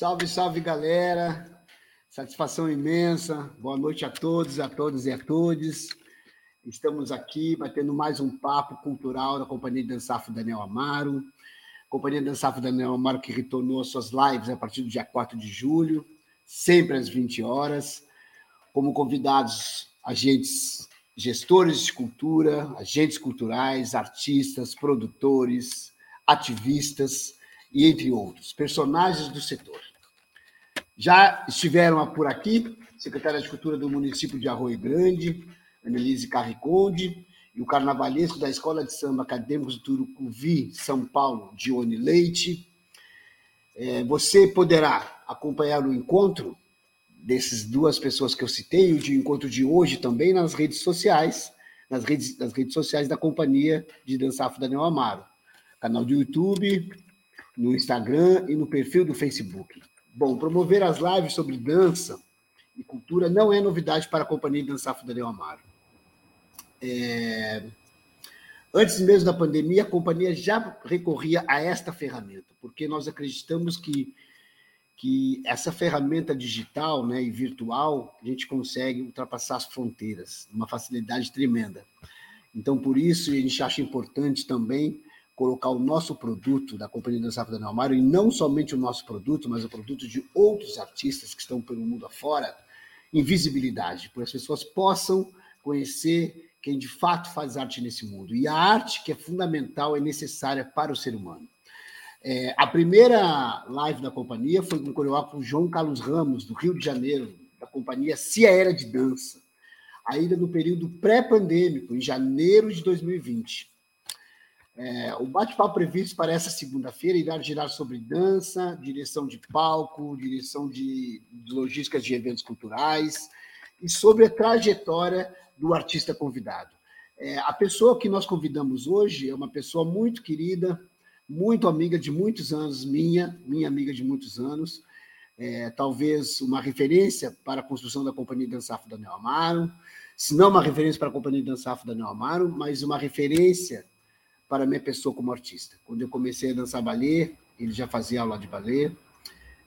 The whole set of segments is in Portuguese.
Salve, salve, galera. Satisfação imensa. Boa noite a todos, a todas e a todos. Estamos aqui batendo mais um papo cultural da Companhia de Dançafo Daniel Amaro. Companhia de Dançafo Daniel Amaro que retornou às suas lives a partir do dia 4 de julho, sempre às 20 horas, como convidados agentes gestores de cultura, agentes culturais, artistas, produtores, ativistas e entre outros, personagens do setor. Já estiveram por aqui secretária de Cultura do município de Arroio Grande, Annelise Carriconde, e o carnavalesco da Escola de Samba Acadêmicos do Turucuvi, São Paulo, Dione Leite. É, você poderá acompanhar o encontro dessas duas pessoas que eu citei, o de encontro de hoje também nas redes sociais, nas redes, nas redes sociais da Companhia de Dança Afro Daniel Amaro, canal do YouTube, no Instagram e no perfil do Facebook. Bom, promover as lives sobre dança e cultura não é novidade para a Companhia de Dança Afro Daniel Amaro. É... Antes mesmo da pandemia, a companhia já recorria a esta ferramenta, porque nós acreditamos que que essa ferramenta digital né, e virtual, a gente consegue ultrapassar as fronteiras, uma facilidade tremenda. Então, por isso, a gente acha importante também colocar o nosso produto da Companhia da Safra da Neomário, e não somente o nosso produto, mas o produto de outros artistas que estão pelo mundo afora, em visibilidade, para as pessoas possam conhecer quem de fato faz arte nesse mundo. E a arte, que é fundamental, é necessária para o ser humano. É, a primeira live da companhia foi com o coreógrafo João Carlos Ramos, do Rio de Janeiro, da companhia Cia Era de Dança, ainda no período pré-pandêmico, em janeiro de 2020. É, o bate-papo previsto para essa segunda-feira irá girar sobre dança, direção de palco, direção de, de logística de eventos culturais e sobre a trajetória do artista convidado. É, a pessoa que nós convidamos hoje é uma pessoa muito querida, muito amiga de muitos anos, minha, minha amiga de muitos anos, é, talvez uma referência para a construção da Companhia Dançafo Daniel Amaro, se não uma referência para a Companhia Dançafo Daniel Amaro, mas uma referência para minha pessoa como artista. Quando eu comecei a dançar balé, ele já fazia aula de balé.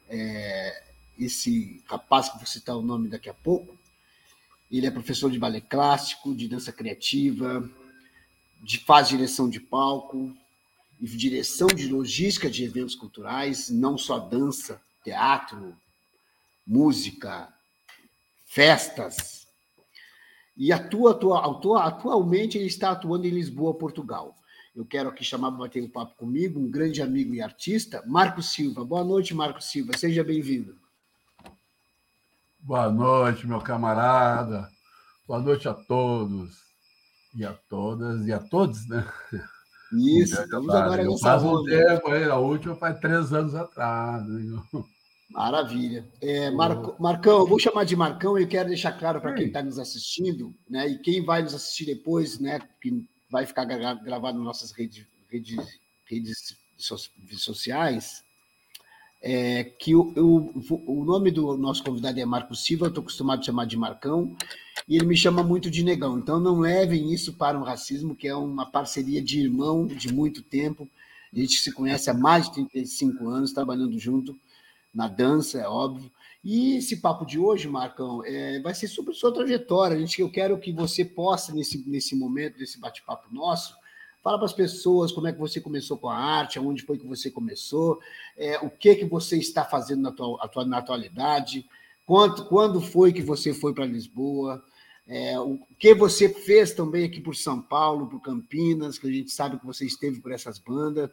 É, esse rapaz que vou citar o nome daqui a pouco, ele é professor de balé clássico, de dança criativa, de faz direção de palco, e direção de logística de eventos culturais, não só dança, teatro, música, festas. E atua, atua, atua, atualmente ele está atuando em Lisboa, Portugal. Eu quero aqui chamar para bater um papo comigo, um grande amigo e artista, Marco Silva. Boa noite, Marco Silva. Seja bem-vindo. Boa noite, meu camarada. Boa noite a todos e a todas e a todos, né? Isso, estamos agora nessa Faz um tempo aí, a última faz três anos atrás. Né? Maravilha. É, Marco, Marcão, eu vou chamar de Marcão e quero deixar claro para quem está nos assistindo, né? E quem vai nos assistir depois, né? Que vai ficar gravado nas nossas redes, redes, redes sociais, é, que o, o, o nome do nosso convidado é Marco Silva, estou acostumado a chamar de Marcão, e ele me chama muito de negão. Então não levem isso para um racismo, que é uma parceria de irmão de muito tempo. A gente se conhece há mais de 35 anos, trabalhando junto na dança, é óbvio. E esse papo de hoje, Marcão, é, vai ser sobre sua trajetória. A gente, eu quero que você possa, nesse, nesse momento, desse bate-papo nosso, Fala para as pessoas como é que você começou com a arte, aonde foi que você começou, é, o que que você está fazendo na, tua, na atualidade, quanto, quando foi que você foi para Lisboa, é, o que você fez também aqui por São Paulo, por Campinas, que a gente sabe que você esteve por essas bandas.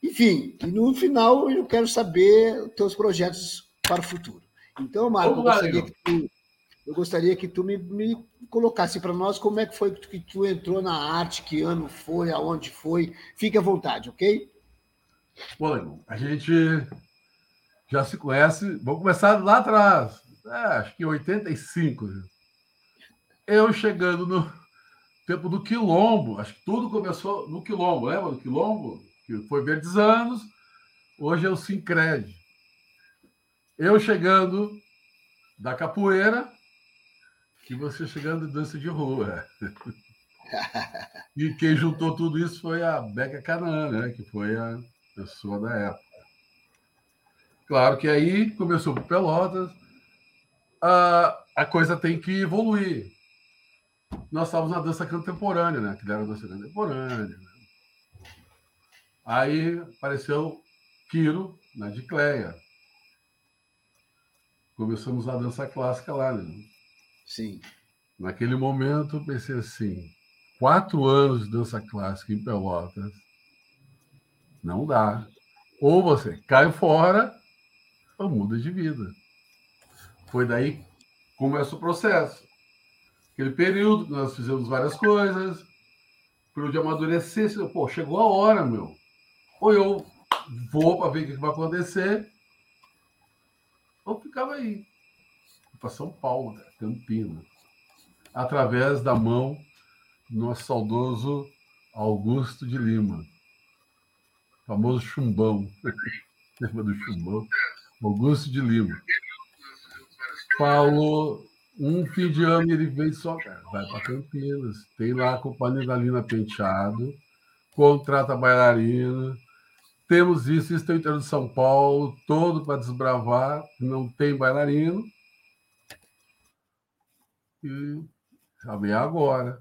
Enfim, e no final eu quero saber os teus projetos para o futuro. Então, Marco, eu gostaria que tu, eu gostaria que tu me, me colocasse para nós como é que foi que tu, que tu, entrou na arte, que ano foi, aonde foi. Fique à vontade, ok? Bom, a gente já se conhece. Vamos começar lá atrás. É, acho que em 85 eu chegando no tempo do Quilombo, acho que tudo começou no Quilombo, lembra do Quilombo? Que foi Verdes Anos, hoje é o Sincred. Eu chegando da capoeira e você chegando dança de rua. e quem juntou tudo isso foi a Beca Canaã, né? que foi a pessoa da época. Claro que aí começou por Pelotas, a, a coisa tem que evoluir. Nós estávamos na dança contemporânea, né? Que era dança contemporânea. Né? Aí apareceu Quiro, na Dicleia. Começamos a dança clássica lá, né? Sim. Naquele momento, eu pensei assim: quatro anos de dança clássica em Pelotas, não dá. Ou você cai fora, ou muda de vida. Foi daí que começa o processo. Aquele período, nós fizemos várias coisas, período de amadurecer, pô, chegou a hora, meu. Ou eu vou para ver o que vai acontecer, ou ficava aí. Para São Paulo, Campinas. Através da mão do nosso saudoso Augusto de Lima. Famoso chumbão. Lembra do chumbão? Augusto de Lima. Falou um fim de ano ele veio só, cara, vai para Campinas. Tem lá a Companhia da Lina Penteado, contrata bailarina. Temos isso, isso tem o interior de São Paulo, todo para desbravar, não tem bailarino. E sabe, é agora.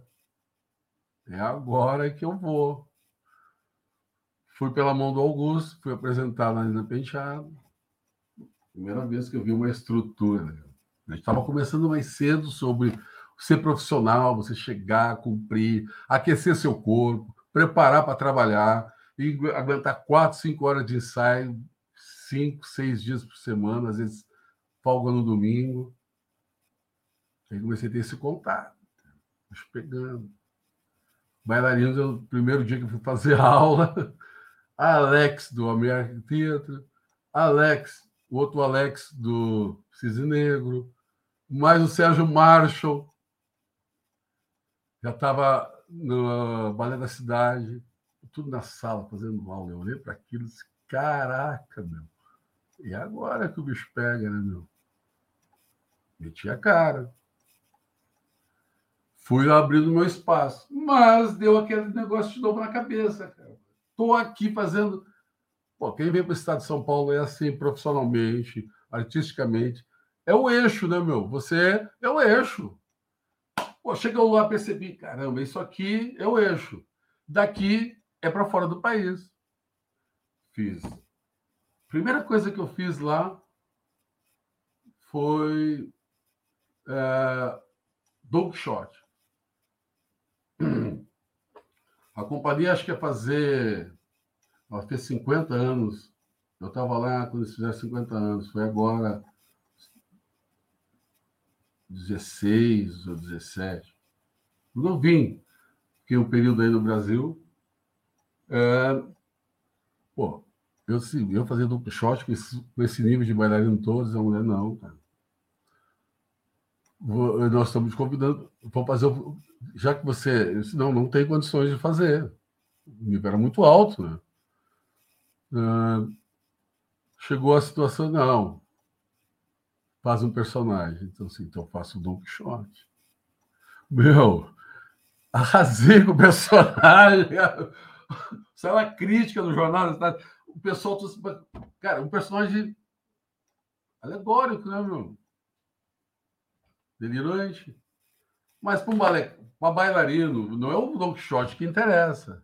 É agora que eu vou. Fui pela mão do Augusto, fui apresentar na Lina Penteado. Primeira vez que eu vi uma estrutura. A gente estava começando mais cedo sobre ser profissional, você chegar, cumprir, aquecer seu corpo, preparar para trabalhar e aguentar quatro, cinco horas de ensaio, cinco, seis dias por semana, às vezes folga no domingo. Aí comecei a ter esse contato, pegando. Bailarinos, o primeiro dia que eu fui fazer aula, Alex do American Theatre, Alex, o outro Alex do Cisne Negro, mais o Sérgio Marshall, já estava no Balé da Cidade, tudo na sala, fazendo aula. Eu olhei para aquilo e disse, caraca, meu. E agora que o bicho pega, né, meu? Meti a cara. Fui abrindo meu espaço. Mas deu aquele negócio de novo na cabeça, cara. Estou aqui fazendo. Pô, quem vem para o estado de São Paulo é assim, profissionalmente, artisticamente. É o eixo, né, meu? Você é o eixo. Pô, chegou lá, percebi, caramba, isso aqui é o eixo. Daqui é para fora do país. Fiz. Primeira coisa que eu fiz lá foi é, Don Quixote. A companhia acho que ia fazer. Ela fez 50 anos. Eu estava lá quando eles fizeram 50 anos. Foi agora 16 ou 17. Não vim, fiquei um período aí no Brasil. É, pô, eu, sim, eu fazia duplo shot com esse, com esse nível de bailarino todos, a mulher não, cara. Vou, nós estamos convidando, vamos fazer, já que você, não, não tem condições de fazer. O nível era muito alto, né? É, chegou a situação, não, faz um personagem. Então, assim, então eu faço o Don Quixote. Meu, arrasei com o personagem. Saiu a crítica no jornal. O pessoal. Cara, um personagem alegórico, né, meu? Delirante. Mas para um, para bailarino, não é o Don Quixote que interessa.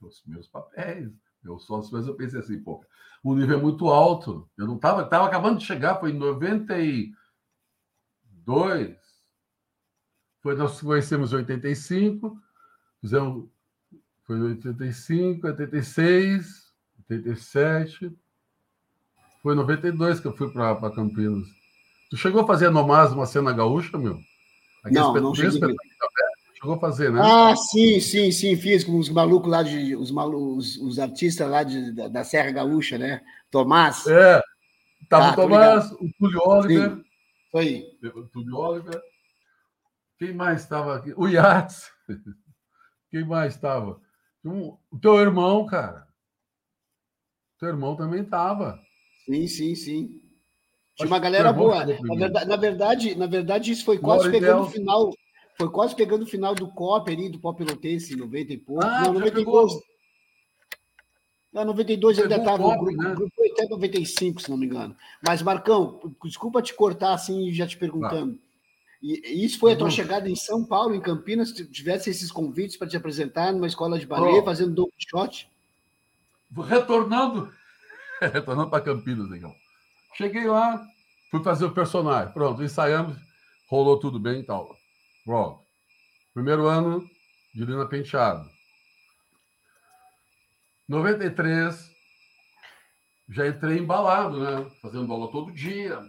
Os meus papéis. Eu sócio, mas eu pensei assim, pô, o nível é muito alto. Eu não estava, estava acabando de chegar, foi em 92. Foi, nós conhecemos em 85, fizemos, foi em 85, 86, 87. Foi em 92 que eu fui para Campinas. Tu chegou a fazer a Nomás uma cena gaúcha, meu? Aqui não, não cheguei. Chegou a fazer, né? Ah, sim, sim, sim, fiz com os malucos lá de. Os, malucos, os artistas lá de, da, da Serra Gaúcha, né? Tomás. É. Tava ah, o Tomás, o Túlio Oliver. Sim. Foi. O Túlio Oliver. Quem mais estava aqui? O Yates. Quem mais estava? O teu irmão, cara. O teu irmão também estava. Sim, sim, sim. Tinha uma galera boa. Na verdade, na verdade, na verdade, isso foi quase pegando o final. Foi quase pegando o final do COP ali, do Pop Pelotense, 90 e pouco. Ah, não, 92. Não, 92 ainda estava no grupo, né? grupo até 95, se não me engano. Mas, Marcão, desculpa te cortar assim, já te perguntando. E isso foi a tua chegada em São Paulo, em Campinas, se tivesse esses convites para te apresentar numa escola de balé, fazendo Don Quixote? Retornando, retornando para Campinas, legal. Cheguei lá, fui fazer o personagem. Pronto, ensaiamos, rolou tudo bem e tal. Pronto. Primeiro ano de Lina Penteado. 93, já entrei embalado, né? Fazendo aula todo dia.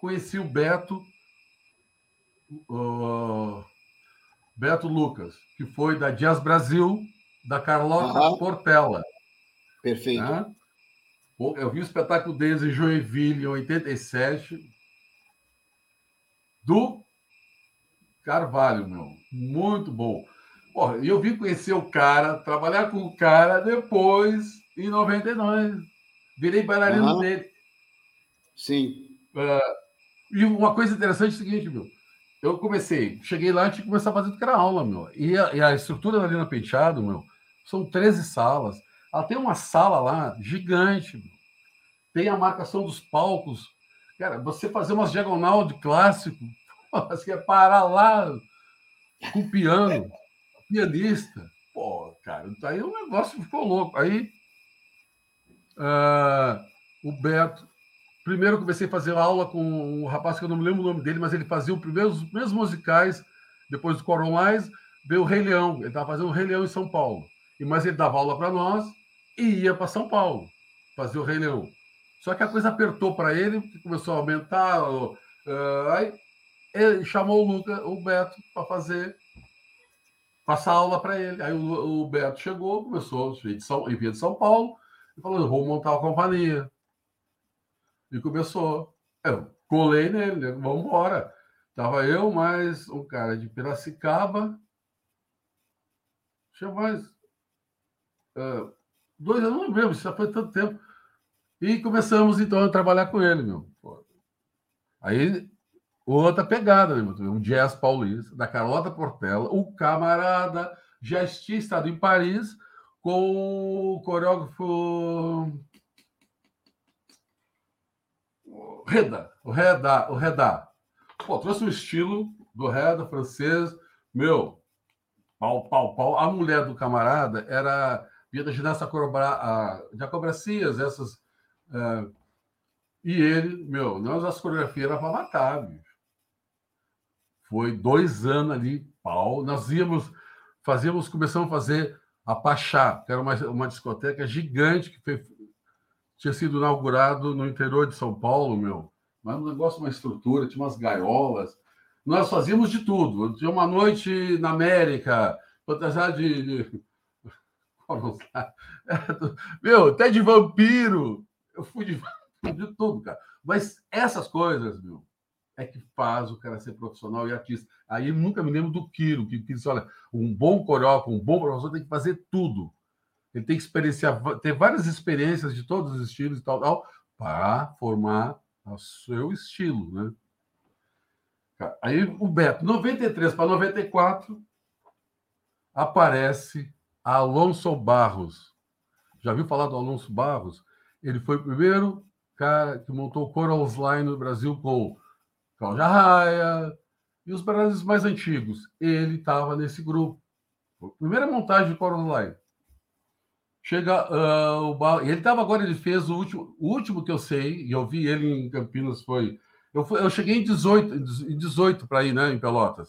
Conheci o Beto, o Beto Lucas, que foi da Jazz Brasil, da Carlota uhum. Portela. Perfeito. Né? Eu vi o espetáculo deles em Joinville, em 87, do Carvalho, meu. Muito bom. E eu vim conhecer o cara, trabalhar com o cara depois, em 99. Virei bailarino uhum. dele. Sim. Uh, e uma coisa interessante é o seguinte, meu. Eu comecei, cheguei lá e tinha que começar a fazer que era aula, meu. E a, e a estrutura da Lina Penteado, meu, são 13 salas. Ela tem uma sala lá gigante. Meu. Tem a marcação dos palcos. Cara, você fazer umas diagonal de clássico, você quer parar lá com piano pianista. Pô, cara, aí o negócio ficou louco. Aí uh, o Beto. Primeiro eu comecei a fazer aula com um rapaz que eu não me lembro o nome dele, mas ele fazia os primeiros, musicais, depois do Coronais, veio o Rei Leão. Ele estava fazendo o Rei Leão em São Paulo. E, mas ele dava aula para nós e ia para São Paulo fazer o Rei Leão. Só que a coisa apertou para ele, começou a aumentar. Uh, aí ele chamou o Luca, o Beto, para fazer passar aula para ele. Aí o, o, Beto chegou, começou, em Via de São Paulo, e falou: vou montar uma companhia. E começou. Eu colei nele, né? vamos embora. Tava eu, mais um cara de Piracicaba. Tinha mais. Uh, dois, eu não lembro, já foi tanto tempo. E começamos então a trabalhar com ele, meu. Aí Outra pegada, né, um jazz paulista, da Carlota Portela, o camarada já tinha estado em Paris com o coreógrafo Reda, o Reda, o Reda. Pô, trouxe o estilo do Reda francês, meu, pau, pau, pau. A mulher do camarada era via da ginasta de acrobacias, essas. Uh, e ele, meu, nós as coreografias eram para matar, bicho. Foi dois anos ali, pau. Nós íamos, fazíamos, começamos a fazer a Pachá, que era uma, uma discoteca gigante que foi, tinha sido inaugurado no interior de São Paulo, meu. Mas um negócio, uma estrutura, tinha umas gaiolas. Nós fazíamos de tudo. Tinha uma noite na América, fantasiar de, de... Meu, até de vampiro. Eu fui de, de tudo, cara. Mas essas coisas, meu, é que faz o cara ser profissional e artista. Aí nunca me lembro do Kiro, que disse: olha, um bom coreógrafo, um bom professor tem que fazer tudo. Ele tem que experienciar, ter várias experiências de todos os estilos e tal, tal para formar o seu estilo, né? Aí o Beto, 93 para 94, aparece Alonso Barros. Já viu falar do Alonso Barros? Ele foi o primeiro cara que montou o Corals Line no Brasil com Cláudia Raia e os brasileiros mais antigos. Ele estava nesse grupo. Primeira montagem de Coral Live. Chega uh, o Bala. Ele estava agora, ele fez o último, o último que eu sei, e eu vi ele em Campinas, foi. Eu, fui, eu cheguei em 18, em 18 para ir, né, em Pelotas.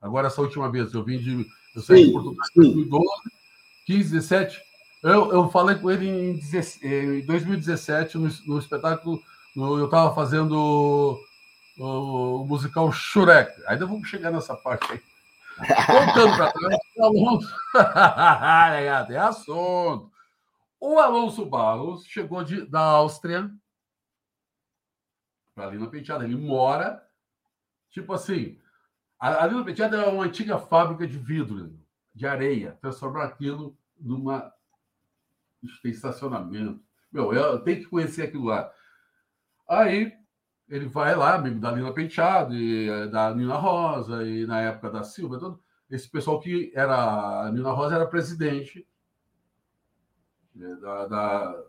Agora, essa última vez, eu vim de. Eu saí de Portugal em 2012, 15, 17. Eu, eu falei com ele em, em 2017, no, no espetáculo. No, eu estava fazendo o, o musical Shurek. Ainda vamos chegar nessa parte aí. Voltando para trás, o Alonso. Tem assunto. O Alonso Barros chegou de, da Áustria para Lina Penteada. Ele mora, tipo assim, a, a Lina Penteada é uma antiga fábrica de vidro, de areia. Transformar aquilo numa. Estacionamento. Meu, eu tenho que conhecer aquilo lá. Aí ele vai lá, amigo da Lina Penteado, e eh, da Nina Rosa, e na época da Silva, todo, esse pessoal que era. A Nina Rosa era presidente né, da, da,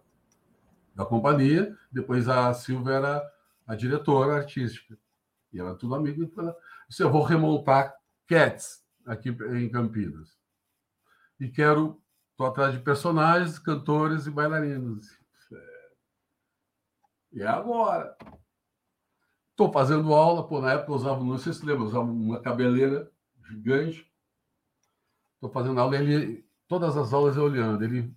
da companhia. Depois a Silvia era a diretora artística. E era tudo amigo. Disse, eu vou remontar Cats aqui em Campinas. E quero... Estou atrás de personagens, cantores e bailarinos. E é agora. Estou fazendo aula, pô, na época eu usava, não sei se lembra, usava uma cabeleira gigante. Estou fazendo aula, ele, todas as aulas eu olhando, ele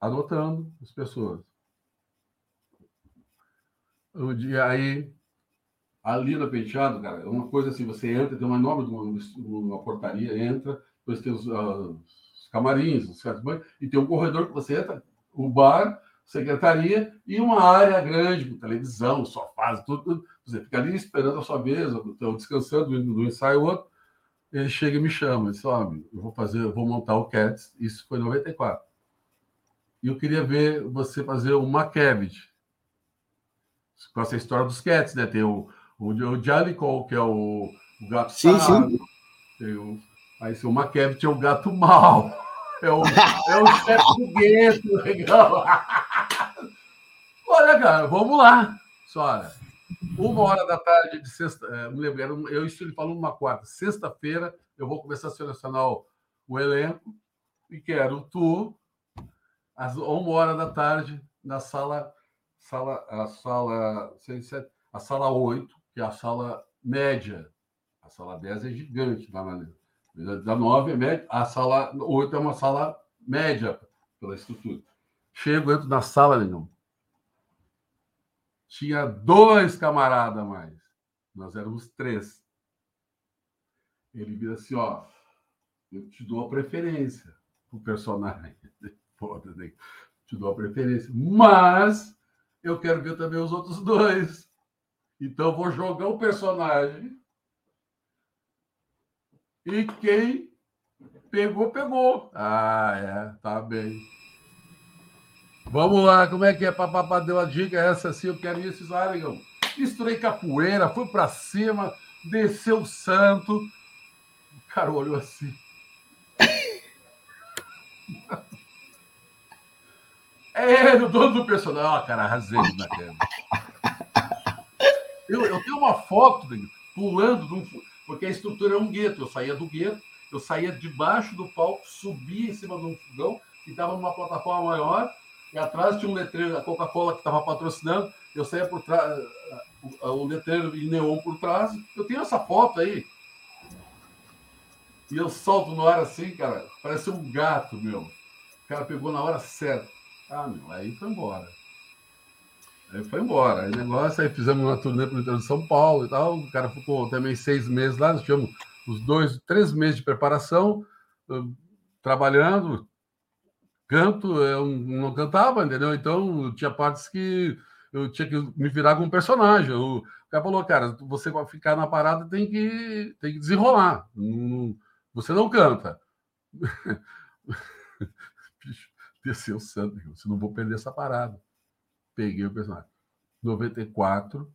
anotando as pessoas. Um dia aí, ali no penteado, cara, é uma coisa assim, você entra, tem uma enorme uma, uma portaria, entra, depois tem os, uh, os camarins, os e tem um corredor que você entra, o bar, secretaria e uma área grande com televisão, sofás, tudo, tudo. Você fica ali esperando a sua vez, ou descansando do ensaio outro. Ele chega e me chama, diz, ó, oh, eu vou fazer, eu vou montar o Cats, isso foi em 94. E eu queria ver você fazer uma Cavity. Com essa história dos Cats, né? Tem o, o, o Jellicle, que é o, o gato sim, sim. Tem o, aí o Macavity é o gato mal. É o, é o chefe do gueto, legal. Olha, cara, vamos lá. Sora. Uma hora da tarde de sexta, é, me lembro, eu estou falando uma quarta. Sexta-feira eu vou começar a selecionar o, elenco e quero tu às uma hora da tarde na sala, sala, a sala, a sala 8, que é a sala média. A sala 10 é gigante lá na da 9 é média, a sala 8 é uma sala média pela estrutura. Chego, entro na sala, negão. Tinha dois camaradas a mais. Nós éramos três. Ele vira assim, ó, eu te dou a preferência pro personagem. Foda, né? Te dou a preferência. Mas eu quero ver também os outros dois. Então eu vou jogar o personagem e quem pegou, pegou. Ah, é, tá bem. Vamos lá, como é que é? Papapá deu a dica essa assim, eu quero isso, Zaregão. Misturei capoeira, fui para cima, desceu o santo. O cara olhou assim. É, o dono do personagem. Ó, oh, cara, arrasei na câmera. Eu, eu tenho uma foto pulando de um porque a estrutura é um gueto. Eu saía do gueto, eu saía debaixo do palco, subia em cima de um fogão que estava numa plataforma maior, e atrás tinha um letreiro, a Coca-Cola que estava patrocinando, eu saía por trás, o, letreiro em neon por trás. Eu tenho essa foto aí. E eu solto no ar assim, cara, parece um gato, meu. O cara pegou na hora certa. Ah, meu, aí foi embora. Aí foi embora. Aí negócio, aí fizemos uma turnê para o interior de São Paulo e tal. O cara ficou também seis meses lá, nós tivemos os dois, três meses de preparação, trabalhando. Canto, eu não cantava, entendeu? Então tinha partes que eu tinha que me virar com um personagem. O cara falou, cara, você vai ficar na parada tem que, tem que desenrolar. você não canta. Bicho, desceu o santo, você não vou perder essa parada peguei o personagem. 94.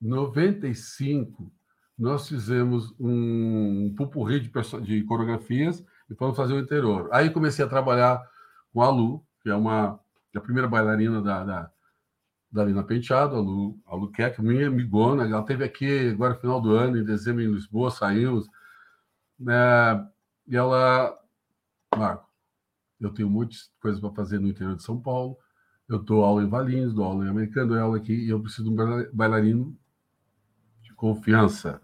95, nós fizemos um pupurri de, de coreografias e fomos fazer o interior. Aí comecei a trabalhar com a Lu, que é uma é a primeira bailarina da, da, da Lina Penteado, a Lu, a Lu Keck, minha amigona, ela esteve aqui agora no final do ano, em dezembro, em Lisboa, saímos. Né, e ela, Marco, eu tenho muitas coisas para fazer no interior de São Paulo, eu dou aula em Valinhos, dou aula em Americano, dou aula aqui e eu preciso de um bailarino de confiança.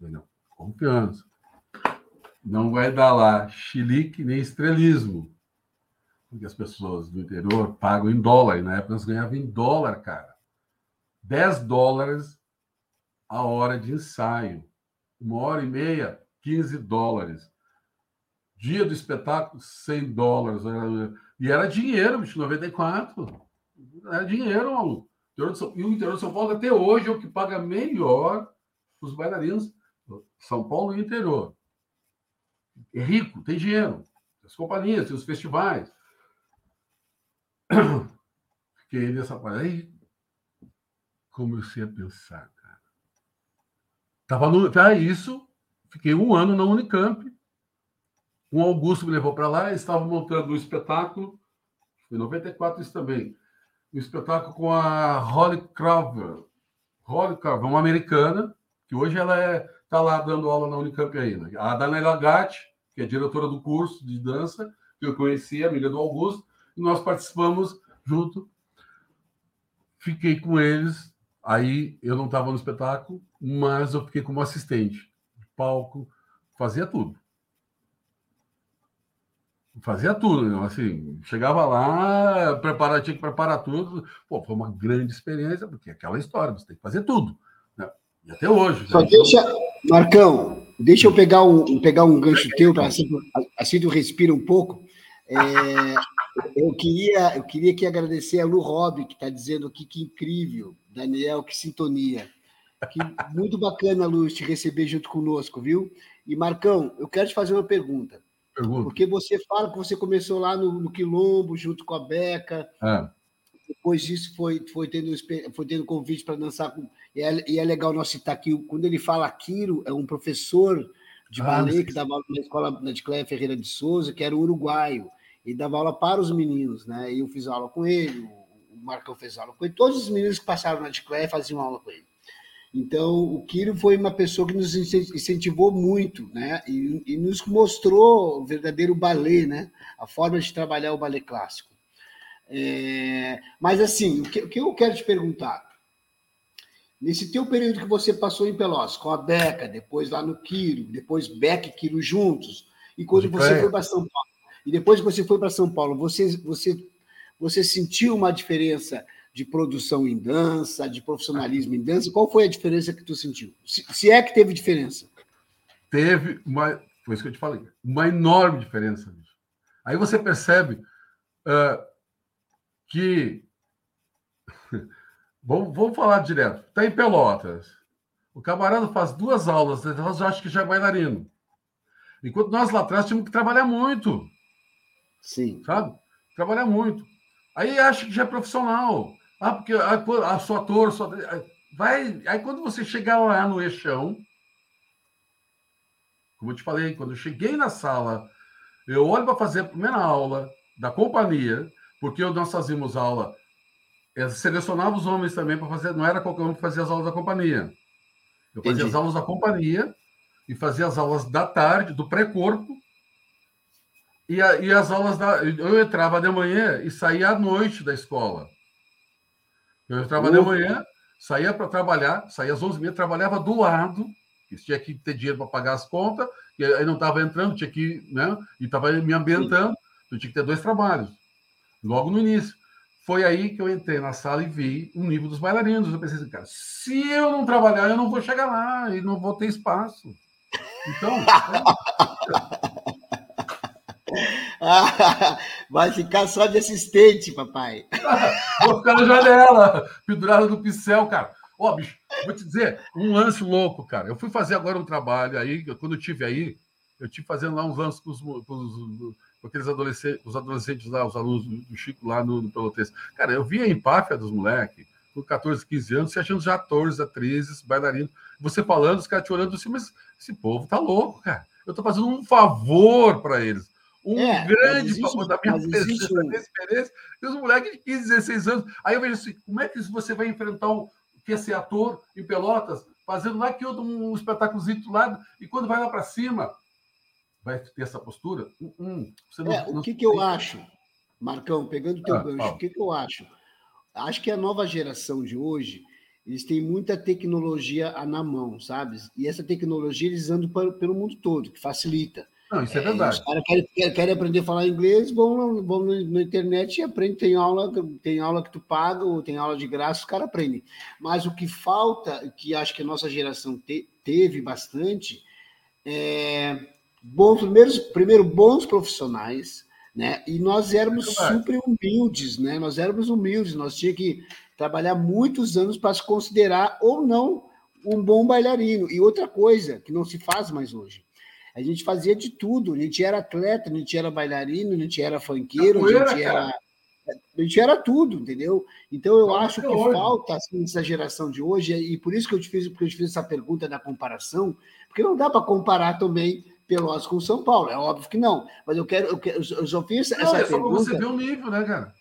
Não, confiança. Não vai dar lá chilique nem estrelismo. Porque as pessoas do interior pagam em dólar. E na época nós ganhávamos em dólar, cara. 10 dólares a hora de ensaio. Uma hora e meia, 15 dólares. Dia do espetáculo, 100 dólares. E era dinheiro, bicho, 94. Era dinheiro, maluco. E o interior de São Paulo, até hoje, é o que paga melhor os bailarinos. São Paulo e interior. É rico, tem dinheiro. As companhias, tem os festivais. Fiquei nessa parte. Aí comecei a pensar, cara. Tava no. Tá, isso. Fiquei um ano na Unicamp Um Augusto me levou para lá, estava montando um espetáculo, em 94 isso também, um espetáculo com a Holly Crowder. Holly Crowder, uma americana, que hoje ela é, tá lá dando aula na Unicamp ainda. A Daniela Gatti, que é diretora do curso de dança, que eu conheci, amiga do Augusto, e nós participamos junto. Fiquei com eles. Aí eu não estava no espetáculo, mas eu fiquei como assistente. Palco, fazia tudo. Fazia tudo, assim, chegava lá, preparar, tinha que preparar tudo. Pô, foi uma grande experiência, porque é aquela história, você tem que fazer tudo. Né? E até hoje. Só deixa, Marcão, deixa eu pegar um, pegar um gancho teu, para assim, assim tu respira um pouco. É, eu, queria, eu queria aqui agradecer a Lu Robb, que está dizendo aqui que incrível. Daniel, que sintonia. Que muito bacana, Lu, te receber junto conosco, viu? E, Marcão, eu quero te fazer uma pergunta. Pergunta. Porque você fala que você começou lá no, no Quilombo, junto com a Beca. É. Depois disso, foi, foi, tendo, foi tendo convite para dançar. Com, e, é, e é legal nós citar aqui, quando ele fala Quiro, é um professor de ah, ballet que dava aula na escola de Cléia Ferreira de Souza, que era uruguaio. E dava aula para os meninos, né? E eu fiz aula com ele, o Marcão fez aula com ele. Todos os meninos que passaram na de Cléia faziam aula com ele. Então, o Kiro foi uma pessoa que nos incentivou muito, né? E, e, nos mostrou o verdadeiro balé, né? A forma de trabalhar o balé clássico. É... Mas, assim, o que, o que, eu quero te perguntar? Nesse teu período que você passou em Pelotas, com a Beca, depois lá no Quiro, depois Beca e Quiro juntos, e quando você foi para São Paulo, e depois que você foi para São Paulo, você, você, você sentiu uma diferença de produção em dança, de profissionalismo em dança? Qual foi a diferença que tu sentiu? Se, se é que teve diferença. Teve uma, foi isso que eu te falei, uma enorme diferença. Aí você percebe uh, que vamos, vamos falar direto. Está em Pelotas. O camarada faz duas aulas, nós acho que já é bailarino. Enquanto nós lá atrás tínhamos que trabalhar muito. Sim. Sabe? Trabalhar muito. Aí acha que já é profissional. Ah, porque ah, ah, sou ator, sou Vai. Aí quando você chegar lá no eixão, como eu te falei, quando eu cheguei na sala, eu olho para fazer a primeira aula da companhia, porque nós fazíamos aula, eu selecionava os homens também para fazer, não era qualquer um que fazia as aulas da companhia. Eu fazia Entendi. as aulas da companhia e fazia as aulas da tarde, do pré-corpo, e, a, e as aulas da. Eu entrava de manhã e saía à noite da escola. Eu entrava de manhã, saía para trabalhar, saía às 11h30, trabalhava do lado, tinha que ter dinheiro para pagar as contas, e aí não estava entrando, tinha que, né? E estava me ambientando, então tinha que ter dois trabalhos, logo no início. Foi aí que eu entrei na sala e vi o nível dos bailarinos. Eu pensei assim, cara, se eu não trabalhar, eu não vou chegar lá e não vou ter espaço. Então. Vai ficar só de assistente, papai. Vou ficar na janela, pendurado no pincel, cara. Ó, oh, bicho, vou te dizer, um lance louco, cara. Eu fui fazer agora um trabalho aí, quando eu tive aí, eu tive fazendo lá uns lances com, os, com, os, com aqueles adolescentes, os adolescentes lá, os alunos do Chico lá no, no Pelotense. Cara, eu vi a empáfia dos moleques, com 14, 15 anos, se achando já atores, atrizes, bailarinos. Você falando, os caras te olhando assim, mas esse povo tá louco, cara. Eu tô fazendo um favor para eles um é, grande existe, favor da minha pessoa, da minha experiência, e os moleques de 15, 16 anos. Aí eu vejo assim, como é que você vai enfrentar o que é ser ator em Pelotas, fazendo lá que outro um espetáculozinho do lado, e quando vai lá para cima, vai ter essa postura? Hum, não, é, o que, que eu acho, Marcão, pegando o teu ah, gancho, o que, que eu acho? Acho que a nova geração de hoje, eles têm muita tecnologia na mão, sabe? E essa tecnologia eles andam pelo mundo todo, que facilita. Não, isso é, é verdade. Os caras querem, querem, aprender a falar inglês, vão, vão na internet e aprendem. Tem aula, tem aula que tu paga, ou tem aula de graça, os caras aprendem. Mas o que falta, que acho que a nossa geração te, teve bastante, é bons, primeiros, primeiro, bons profissionais, né? E nós éramos super humildes, né? Nós éramos humildes, nós tínhamos que trabalhar muitos anos para se considerar ou não um bom bailarino. E outra coisa que não se faz mais hoje a gente fazia de tudo. A gente era atleta, a gente era bailarino, a gente era funkeiro, a gente era. A gente era tudo, entendeu? Então eu acho que hoje. falta assim, essa geração de hoje, e por isso que eu te fiz, porque eu te fiz essa pergunta da comparação, porque não dá para comparar também Pelotas com São Paulo. É óbvio que não. Mas eu quero, eu, quero, eu só fiz essa não, é pergunta. você vê o nível, né, cara?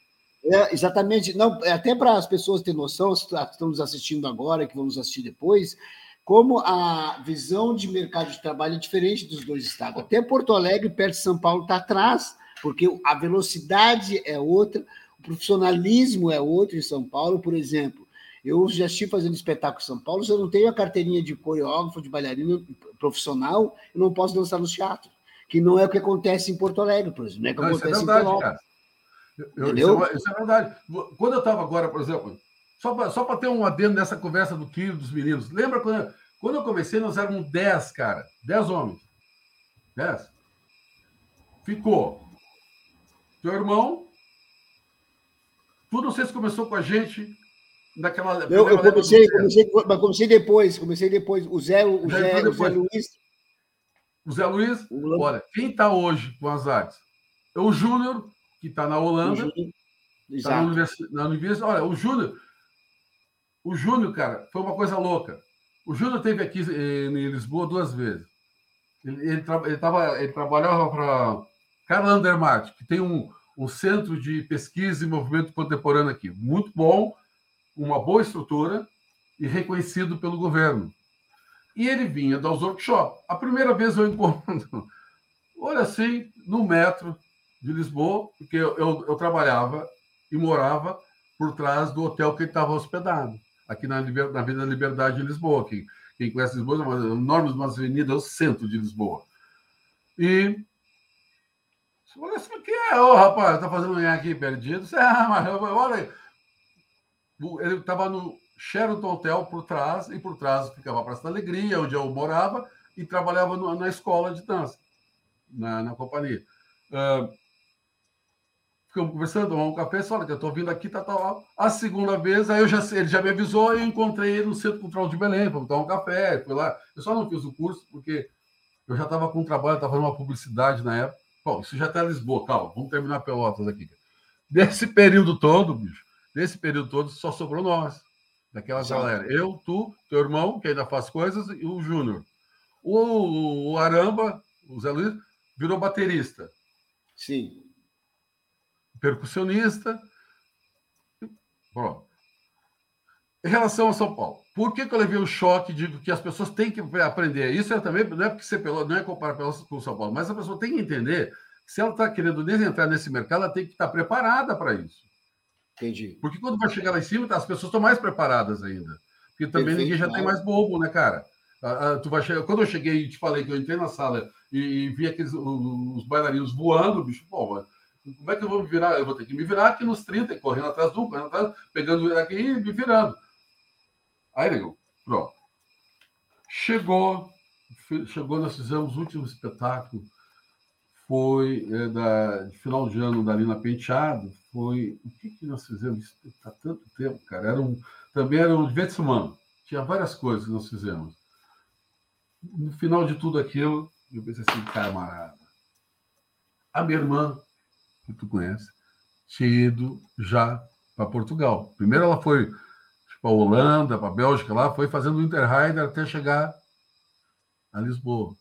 É, exatamente. Não, é até para as pessoas terem noção, que estão nos assistindo agora, que vão nos assistir depois, como a visão de mercado de trabalho é diferente dos dois estados. Até Porto Alegre, perto de São Paulo, está atrás, porque a velocidade é outra, o profissionalismo é outro em São Paulo, por exemplo. Eu já estive fazendo espetáculo em São Paulo, se eu não tenho a carteirinha de coreógrafo, de bailarino profissional, eu não posso dançar no teatro, que não é o que acontece em Porto Alegre, por exemplo. Não é, que não, acontece isso é verdade, em cara. Eu? Isso é, isso é, verdade. Quando eu estava agora, por exemplo, só para só ter um adendo nessa conversa do tio dos meninos, lembra quando, quando eu comecei, nós éramos 10, cara, 10 homens. 10. Ficou teu irmão, tu não sei se começou com a gente naquela. Eu, eu comecei, comecei, mas comecei depois, comecei depois. O Zé, o Zé, o Zé Luiz. O Zé Luiz, olha, quem está hoje com as artes? É o Júnior, que está na Holanda. Está na universidade, na universidade. Olha, o Júnior, o Júnior, cara, foi uma coisa louca. O Júnior esteve aqui em Lisboa duas vezes. Ele, ele, ele, tava, ele trabalhava para Karl Andermatt, que tem um, um centro de pesquisa e movimento contemporâneo aqui. Muito bom, uma boa estrutura e reconhecido pelo governo. E ele vinha dar os workshops. A primeira vez eu encontro, olha assim, no metro, de Lisboa, porque eu, eu, eu trabalhava e morava por trás do hotel que ele estava hospedado, aqui na, na Avenida Liberdade de Lisboa. Quem, quem conhece Lisboa, é uma enorme avenida, é o centro de Lisboa. E Olha assim, o que é? Ô, rapaz, tá fazendo manhã aqui perdido? Você, ah, mas olha aí. Ele estava no Sheraton Hotel por trás, e por trás ficava a Praça da Alegria, onde eu morava, e trabalhava no, na escola de dança, na, na companhia. Uh, ficamos conversando, tomamos um café, só que eu estou vindo aqui, tá, tá lá. A segunda vez, aí eu já, ele já me avisou, eu encontrei ele no Centro Cultural de Belém, para tomar um café, fui lá. Eu só não fiz o curso, porque eu já estava com trabalho, estava fazendo uma publicidade na época. Bom, isso já está em Lisboa, calma, vamos terminar Pelotas aqui. Desse período todo, bicho, desse período todo, só sobrou nós, daquela galera. Eu, tu, teu irmão, que ainda faz coisas, e o Júnior. O, o Aramba, o Zé Luiz, virou baterista. Sim percussionista. Pronto. Em relação a São Paulo, por que, que eu levei o choque de que as pessoas têm que aprender? Isso é também, não é porque você não é comparar Pelotas com São Paulo, mas a pessoa tem que entender que se ela está querendo entrar nesse mercado, ela tem que estar preparada para isso. Entendi. Porque quando vai chegar lá em cima, as pessoas estão mais preparadas ainda. Porque também Perfeito, ninguém já tem mais bobo, né, cara? tu vai chegar... Quando eu cheguei e te falei que eu entrei na sala e, e vi aqueles os bailarinos voando, bicho, pô, como é que eu vou me virar? Eu vou ter que me virar aqui nos 30, correndo atrás do correndo atrás, pegando aqui e me virando. Aí, negão, pronto. Chegou, chegou, nós fizemos o último espetáculo, foi é, da, de final de ano da Lina Penteado, foi. O que, que nós fizemos? Está tanto tempo, cara. Era um, também era um divertimento humano. Tinha várias coisas que nós fizemos. No final de tudo aquilo, eu pensei assim, camarada. A minha irmã que tu conhece, tinha ido já para Portugal. Primeiro ela foi para a Holanda, para a Bélgica, lá, foi fazendo o Interraider até chegar a Lisboa.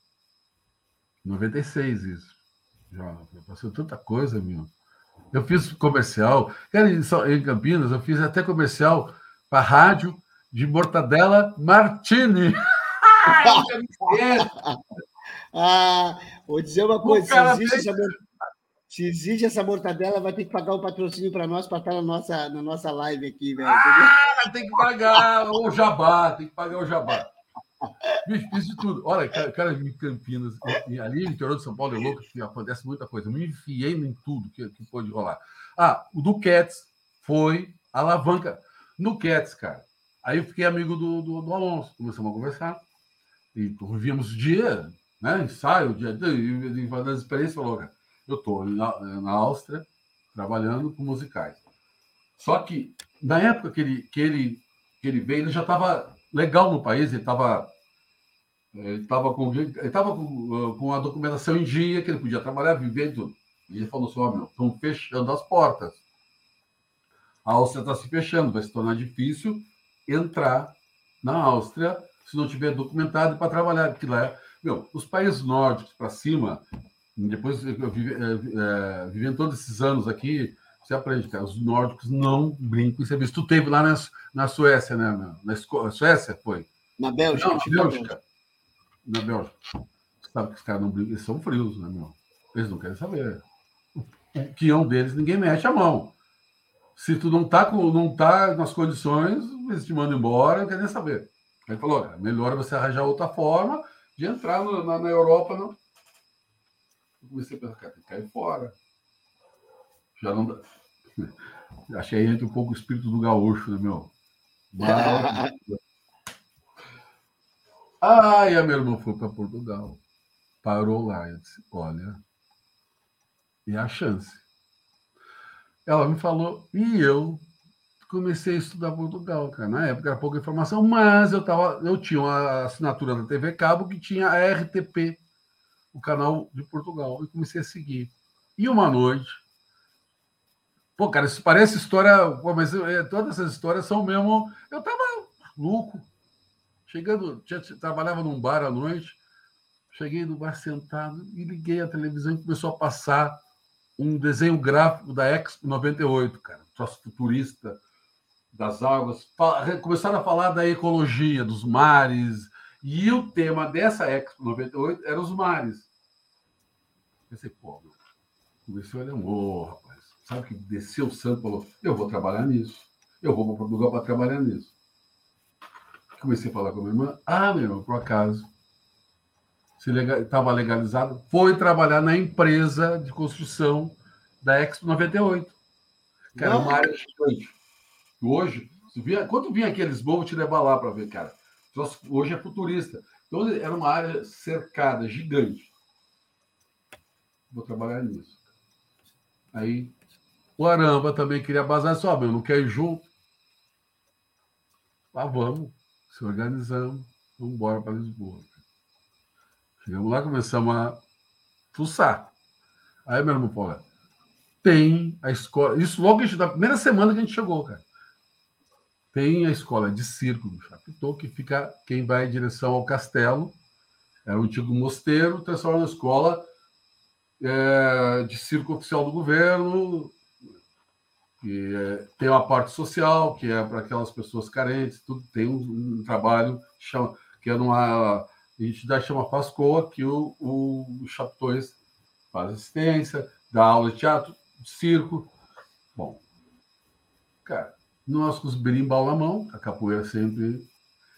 96 isso. Já passou tanta coisa, meu. Eu fiz comercial. Em Campinas, eu fiz até comercial para a rádio de Mortadela Martini. ah, vou dizer uma coisa. Se existe, se existe essa mortadela, vai ter que pagar o patrocínio para nós para estar na nossa, na nossa live aqui, velho. Ah, tem que pagar o jabá, tem que pagar o jabá. Bicho, fiz de tudo. Olha, cara, cara em Campinas, ali no interior de São Paulo é louco, que acontece muita coisa. Eu me enfiei em tudo que, que pode rolar. Ah, o do Cats foi alavanca. No Cats, cara. Aí eu fiquei amigo do, do, do Alonso, começamos a conversar. E víamos o dia, né? Ensaio, dia, e, fazendo as experiências, falou, cara eu estou na, na Áustria trabalhando com musicais. Só que na época que ele, que ele, que ele veio, ele já estava legal no país, ele estava ele estava com, ele tava com, com a documentação em dia, que ele podia trabalhar, viver e tudo. E ele falou assim: oh, meu, estão fechando as portas. A Áustria está se fechando, vai se tornar difícil entrar na Áustria se não tiver documentado para trabalhar, porque lá Meu, os países nórdicos para cima, depois eu é, vivendo todos esses anos aqui, você aprende, cara, os nórdicos não brincam em serviço. Tu teve lá na, na Suécia, né? Na, na Suécia, foi? Na Bélgica. Não, na Bélgica. Na Bélgica. Sabe que os caras não brincam, eles são frios, né, meu? Eles não querem saber. O peão deles, ninguém mete a mão. Se tu não tá, com, não tá nas condições, eles te mandam embora, não quer nem saber. Aí falou, cara, melhor você arranjar outra forma de entrar no, na, na, Europa. Não. Eu comecei a pensar, cara, tem que cair fora. Já não dá. Achei entre um pouco o espírito do gaúcho, né, meu? Mas... Ai, a minha irmã foi para Portugal. Parou lá. Eu disse, olha, e a chance. Ela me falou, e eu comecei a estudar Portugal, cara. Na época era pouca informação, mas eu, tava, eu tinha uma assinatura da TV Cabo que tinha a RTP, o canal de Portugal, e comecei a seguir. E uma noite. Pô, cara, isso parece história. Pô, mas é, todas essas histórias são mesmo. Eu tava louco. Chegando, tinha, trabalhava num bar à noite, cheguei no bar sentado e liguei a televisão e começou a passar um desenho gráfico da Expo 98, cara, troço futurista das águas. Começaram a falar da ecologia, dos mares, e o tema dessa Expo 98 era os mares. Pensei, pô, meu, comecei a olhar, oh, sabe que desceu o santo e falou: eu vou trabalhar nisso, eu vou para Portugal para trabalhar nisso. Comecei a falar com a minha irmã, ah, meu irmão, por acaso, se estava legal, legalizado, foi trabalhar na empresa de construção da Expo 98. Que era uma área gigante. Hoje, quando vinha aqui a Lisboa, vou te levar lá para ver, cara. Hoje é futurista. Então, era uma área cercada, gigante. Vou trabalhar nisso. Aí, o Aramba também queria bazar só, meu, não quer ir junto? Ah, vamos, se organizamos, vamos embora para Lisboa. Chegamos lá, começamos a fuçar. Aí, meu irmão Paulo, tem a escola. Isso logo da primeira semana que a gente chegou, cara. Tem a escola de circo do Chapitão, que fica quem vai em direção ao castelo. Era um antigo mosteiro, transforma na escola é, de circo oficial do governo. E, é, tem uma parte social, que é para aquelas pessoas carentes, tudo tem um, um trabalho chama, que é numa a gente dá chama Pascoa, que o, o Chaptões faz assistência, dá aula de teatro, de circo. Bom, cara, nós com os berimbau na mão, a capoeira sempre.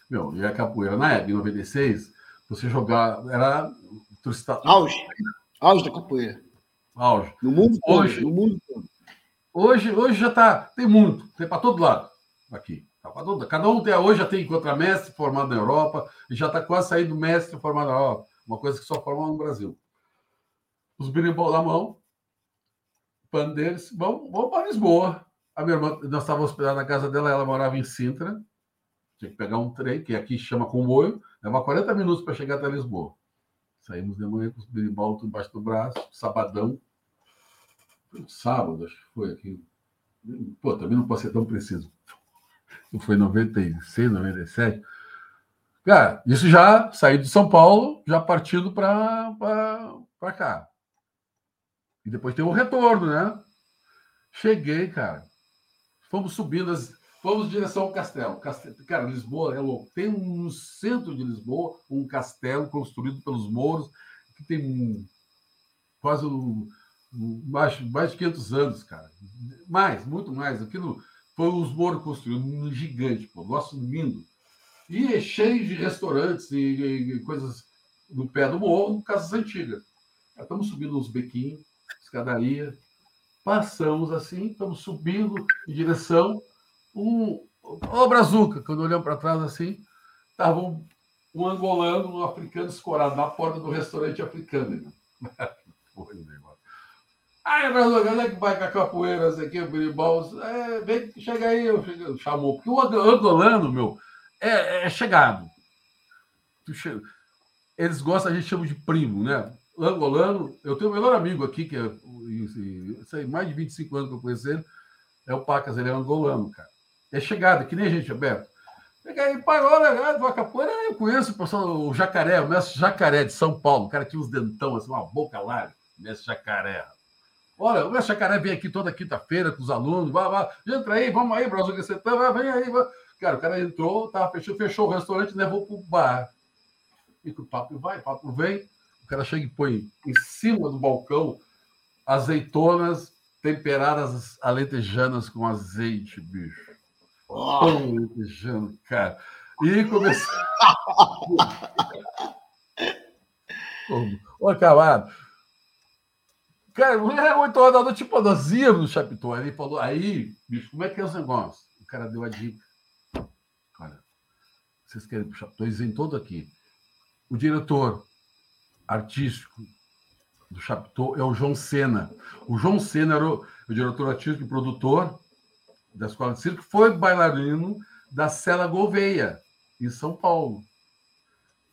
Meu, e a capoeira na época, em 96, você jogar. Era. Auge. Auge da capoeira. Auge. No mundo todo. Hoje, no mundo todo. Hoje, hoje já está. Tem muito, tem para todo lado aqui. Cada um tem, hoje já tem contramestre formado na Europa, e já está quase saindo mestre formado na Europa, uma coisa que só forma no Brasil. Os birimbau na mão, pandeiros, vamos, vamos para Lisboa. A minha irmã, nós estávamos hospedados na casa dela, ela morava em Sintra, tinha que pegar um trem, que aqui chama comboio, leva 40 minutos para chegar até Lisboa. Saímos de manhã com os birimbau embaixo do braço, sabadão, sábado, acho que foi aqui. Pô, também não pode ser tão preciso foi 96, 97. Cara, isso já saí de São Paulo, já partindo para cá. E depois tem o retorno, né? Cheguei, cara. Fomos subindo, as, fomos em direção ao castelo. castelo. Cara, Lisboa é louco. Tem um, no centro de Lisboa um castelo construído pelos mouros, que tem quase um, um, mais, mais de 500 anos, cara. Mais, muito mais. Aquilo foi os Moro construíram um gigante, pô, nosso lindo. E é cheio de restaurantes e, e, coisas no pé do morro, casas antigas. Estamos subindo uns bequinhos, escadaria. Passamos assim, estamos subindo em direção um. Ô, Brazuca, quando olhamos para trás assim, estava um, um, angolano, um africano escorado na porta do restaurante africano. Foi o negócio. Aí, Brasil, onde é que vai com a capoeira, isso aqui, o berimbau? É, vem, chega aí, eu chego, chamou. Porque o angolano, meu, é, é chegado. Eles gostam, a gente chama de primo, né? Angolano, eu tenho o melhor amigo aqui, que é, sei, mais de 25 anos que eu conheço ele, é o Pacas, ele é angolano, cara. É chegado, que nem a gente, Alberto. Aí parou, né? Do capoeira, eu conheço o pessoal, o Jacaré, o mestre Jacaré de São Paulo. O cara tinha uns dentão, assim, uma boca larga. Mestre Jacaré. Olha, o mestre Jacaré vem aqui toda quinta-feira com os alunos. Vai, vai, entra aí, vamos aí, Brasil, que você tá, vai, vem aí. Vai. Cara, o cara entrou, tava, fechou, fechou o restaurante e levou pro bar. E o papo vai, o papo vem. O cara chega e põe em cima do balcão azeitonas temperadas alentejanas com azeite, bicho. Oh. Alentejano, cara. E começou. Ô, camarada. Cara, não era oito horas da noite, tipo, nós íamos no Chapitão. Ele falou, aí, bicho, como é que é os negócios? O cara deu a dica. Olha, vocês querem puxar? Estou todo aqui. O diretor artístico do Chapitão é o João Sena. O João Sena era o, o diretor artístico e produtor da Escola de Circo, foi bailarino da Cela Gouveia, em São Paulo.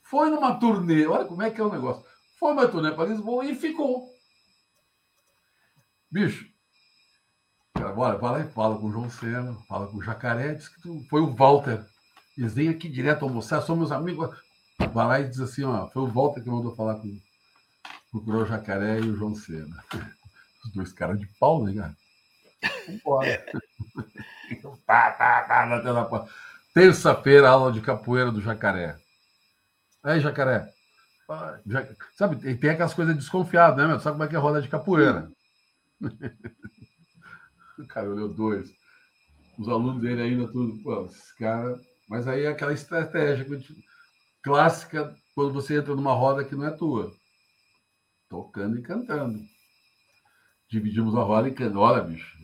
Foi numa turnê, olha como é que é o negócio. Foi uma turnê para Lisboa e ficou. Bicho, cara, bora, vai lá e fala com o João Sena, fala com o Jacaré, diz que tu, foi o Walter. Eles vêm aqui direto almoçar, são meus amigos. Vai lá e diz assim, ó, foi o Walter que mandou falar com, procurou o Jacaré e o João Sena. Os dois caras de pau, né, cara? Vambora. tá, tá, tá, na. Terça-feira, aula de capoeira do Jacaré. Aí, Jacaré. Já, sabe, tem aquelas coisas desconfiadas, né, meu? Sabe como é que é roda de capoeira? O cara olhou dois. Os alunos dele ainda tudo, pô, cara. Mas aí é aquela estratégia clássica quando você entra numa roda que não é tua tocando e cantando. Dividimos a roda e cantando. Olha, bicho,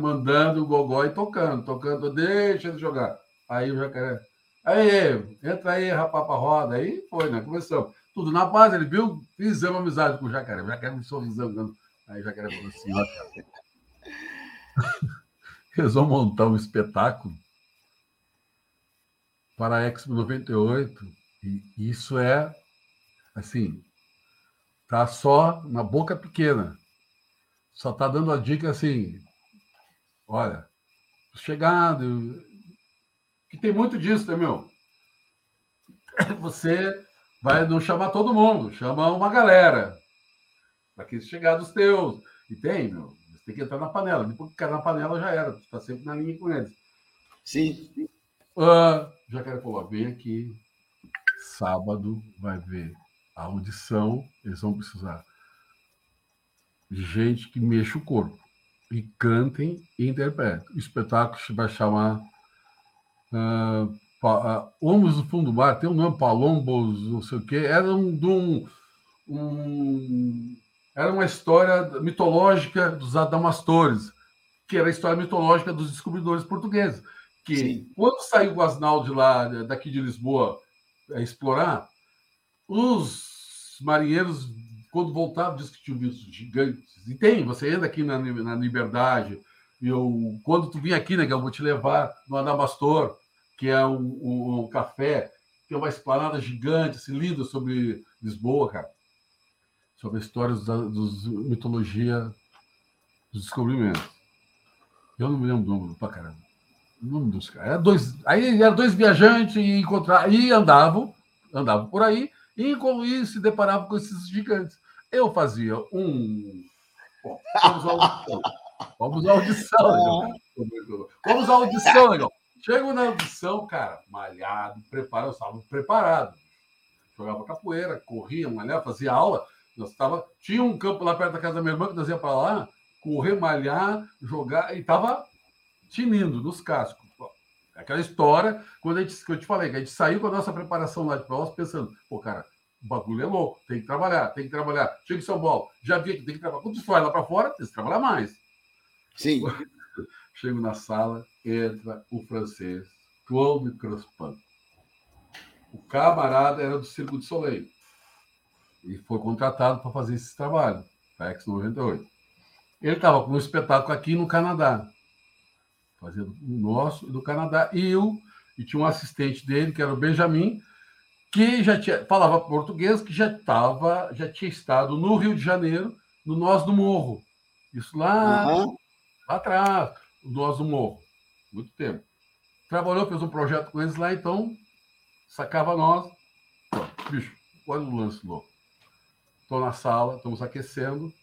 mandando o gogó e tocando, tocando, deixa ele jogar. Aí o jacaré, aí, entra aí, rapaz, pra roda. Aí foi, né? Começamos. Tudo na paz, ele viu, fizemos amizade com o jacaré. O jacaré me sorrisando. Aí o jacaré falou assim: ó, eles vão montar um espetáculo para a Expo 98. E isso é, assim, Tá só na boca pequena. Só tá dando a dica assim, olha, chegando, que tem muito disso, né, meu? Você vai não chamar todo mundo, chama uma galera. Para que chegar dos teus. E tem, meu. Você tem que entrar na panela. Depois que cai na panela já era. Você tá sempre na linha com eles. Sim. Uh, já quero falar, vem aqui. Sábado vai ver a audição, eles vão precisar de gente que mexa o corpo e cantem e interpretem. O espetáculo se vai chamar uh, uh, Homens do Fundo do Mar, tem um nome, Palombos, não sei o quê, era um, de um, um, era uma história mitológica dos Adamastores, que era a história mitológica dos descobridores portugueses, que Sim. quando saiu o Asnaldo lá, daqui de Lisboa, a explorar, os marinheiros, quando voltavam, diz que tinham visto gigantes. E tem, você anda aqui na, na Liberdade. Eu, quando tu vinha aqui, né, eu vou te levar no Adamastor, que é um, um, um café, que é uma esplanada gigante, assim, linda sobre Lisboa, cara. Sobre a história dos, mitologia dos descobrimentos. Eu não me lembro do nome pra caramba. O nome dos caras. Era dois, aí eram dois viajantes e encontravam, e andavam, andavam por aí, e isso se deparava com esses gigantes. Eu fazia um. Bom, vamos à audição. Vamos à audição, legal. Vamos à audição, legal. Chego na audição, cara, malhado, preparado, estava preparado. Jogava capoeira, corria, malhava, fazia aula. Nós tava, tinha um campo lá perto da casa da minha irmã que nós ia para lá, correr, malhar, jogar, e estava tinindo nos cascos. Aquela história, quando a gente, que eu te falei, que a gente saiu com a nossa preparação lá de provas pensando, pô, cara, o bagulho é louco, tem que trabalhar, tem que trabalhar. Chega em São Paulo, já vi que tem que trabalhar. Quando você vai lá para fora, tem que trabalhar mais. Sim. Chego na sala, entra o francês, Claude Crospan. O camarada era do Circo de Soleil. E foi contratado para fazer esse trabalho, a X98. Ele estava com um espetáculo aqui no Canadá fazendo o nosso e do Canadá. E eu, e tinha um assistente dele, que era o Benjamin, que já tinha, falava português, que já estava, já tinha estado no Rio de Janeiro, no Nós do Morro. Isso lá, uhum. lá atrás, o Nós do Morro. Muito tempo. trabalhou, fez um projeto com eles lá, então sacava nós. Bicho, olha o lance louco. Estou na sala, estamos aquecendo.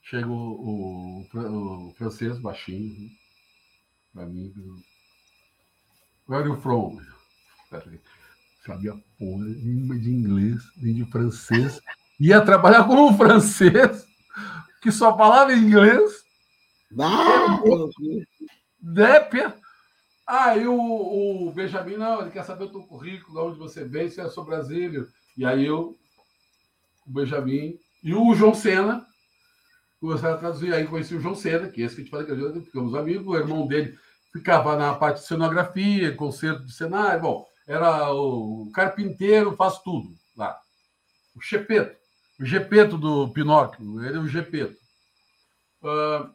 Chega o, o, o francês, baixinho, para mim. Where are you from? Sabia porra nenhuma de inglês, nem de francês. Ia trabalhar com um francês que só falava inglês. Ah, Dépia. Aí o, o Benjamin, não, ele quer saber o teu currículo, de onde você vem, se é sobre Brasília. E aí eu, o Benjamin e o João Sena começaram a traduzir. Aí conheci o João Sena, que é esse que a gente fala que ficamos amigos, o irmão dele ficava na parte de cenografia, concerto de cenário. Bom, era o carpinteiro, faz tudo lá. O Chepeto, o Gepeto do Pinóquio, ele é o Gepeto. Uh,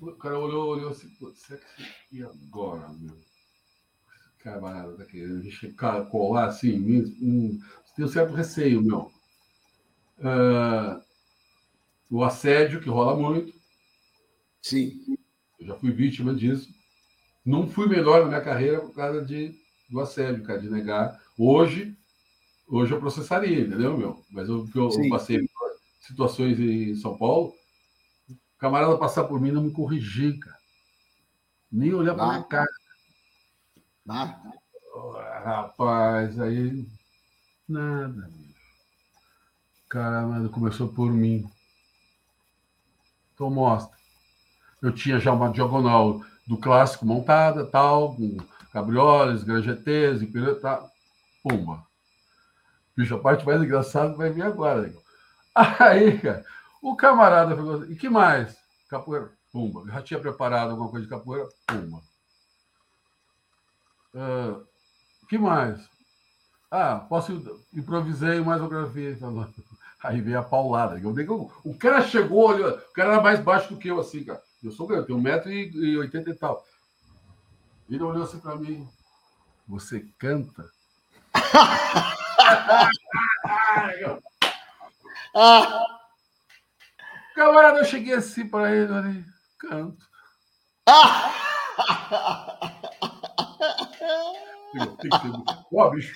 o cara olhou, olhou assim, será que e agora, meu? Esse camarada tá querendo colar assim, um, tem um certo receio, meu. Uh, o assédio, que rola muito. Sim. Eu já fui vítima disso. Não fui melhor na minha carreira por causa de, do assédio, cara, de negar. Hoje, hoje eu processaria, entendeu, meu? Mas eu, eu, eu passei situações em São Paulo, o camarada passar por mim não me corrigir, cara. Nem olhar para minha cara. Nada. Oh, rapaz, aí. Nada, cara começou por mim. Então mostra. Eu tinha já uma diagonal do clássico montada, tal, com cabrioles, grajetes, e tá. Pumba. Bicho, a parte mais engraçada vai vir agora. Aí, cara, o camarada falou assim, e que mais? Capoeira, pumba. Já tinha preparado alguma coisa de capoeira, pumba. Uh, que mais? Ah, posso improvisei mais uma grafia. Aí veio a paulada. Eu, o cara chegou, olha, o cara era mais baixo do que eu, assim, cara. Eu sou grande, tenho 1,80m e tal. Ele olhou assim para mim. Você canta? ah. Camarada, eu cheguei assim para ele, canto. Ah. Ó, bicho,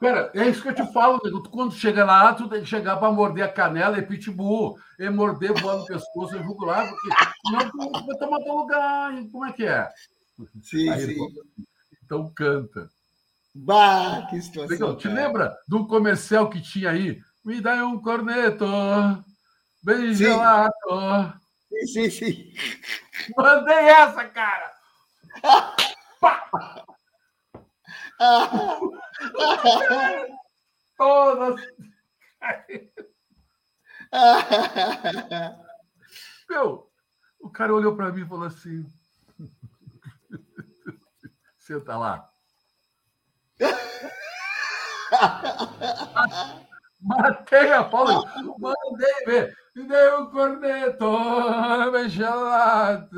Cara, é isso que eu te falo, nego. Quando chega lá, tu tem que chegar para morder a canela e pitbull, e morder voando no pescoço e jugular, porque senão tu vai tomar teu lugar. Como é que é? Sim, Aí, sim. Então canta. Bah, que situação. Legal. Te lembra do comercial que tinha aí? Me dá um corneto, bem sim. gelado. Sim, sim, sim. Mandei essa, cara! Pá! Todas. Meu, o cara olhou para mim e falou assim: Senta lá. Matei a Paula, mandei ver. E dei um corneto gelado,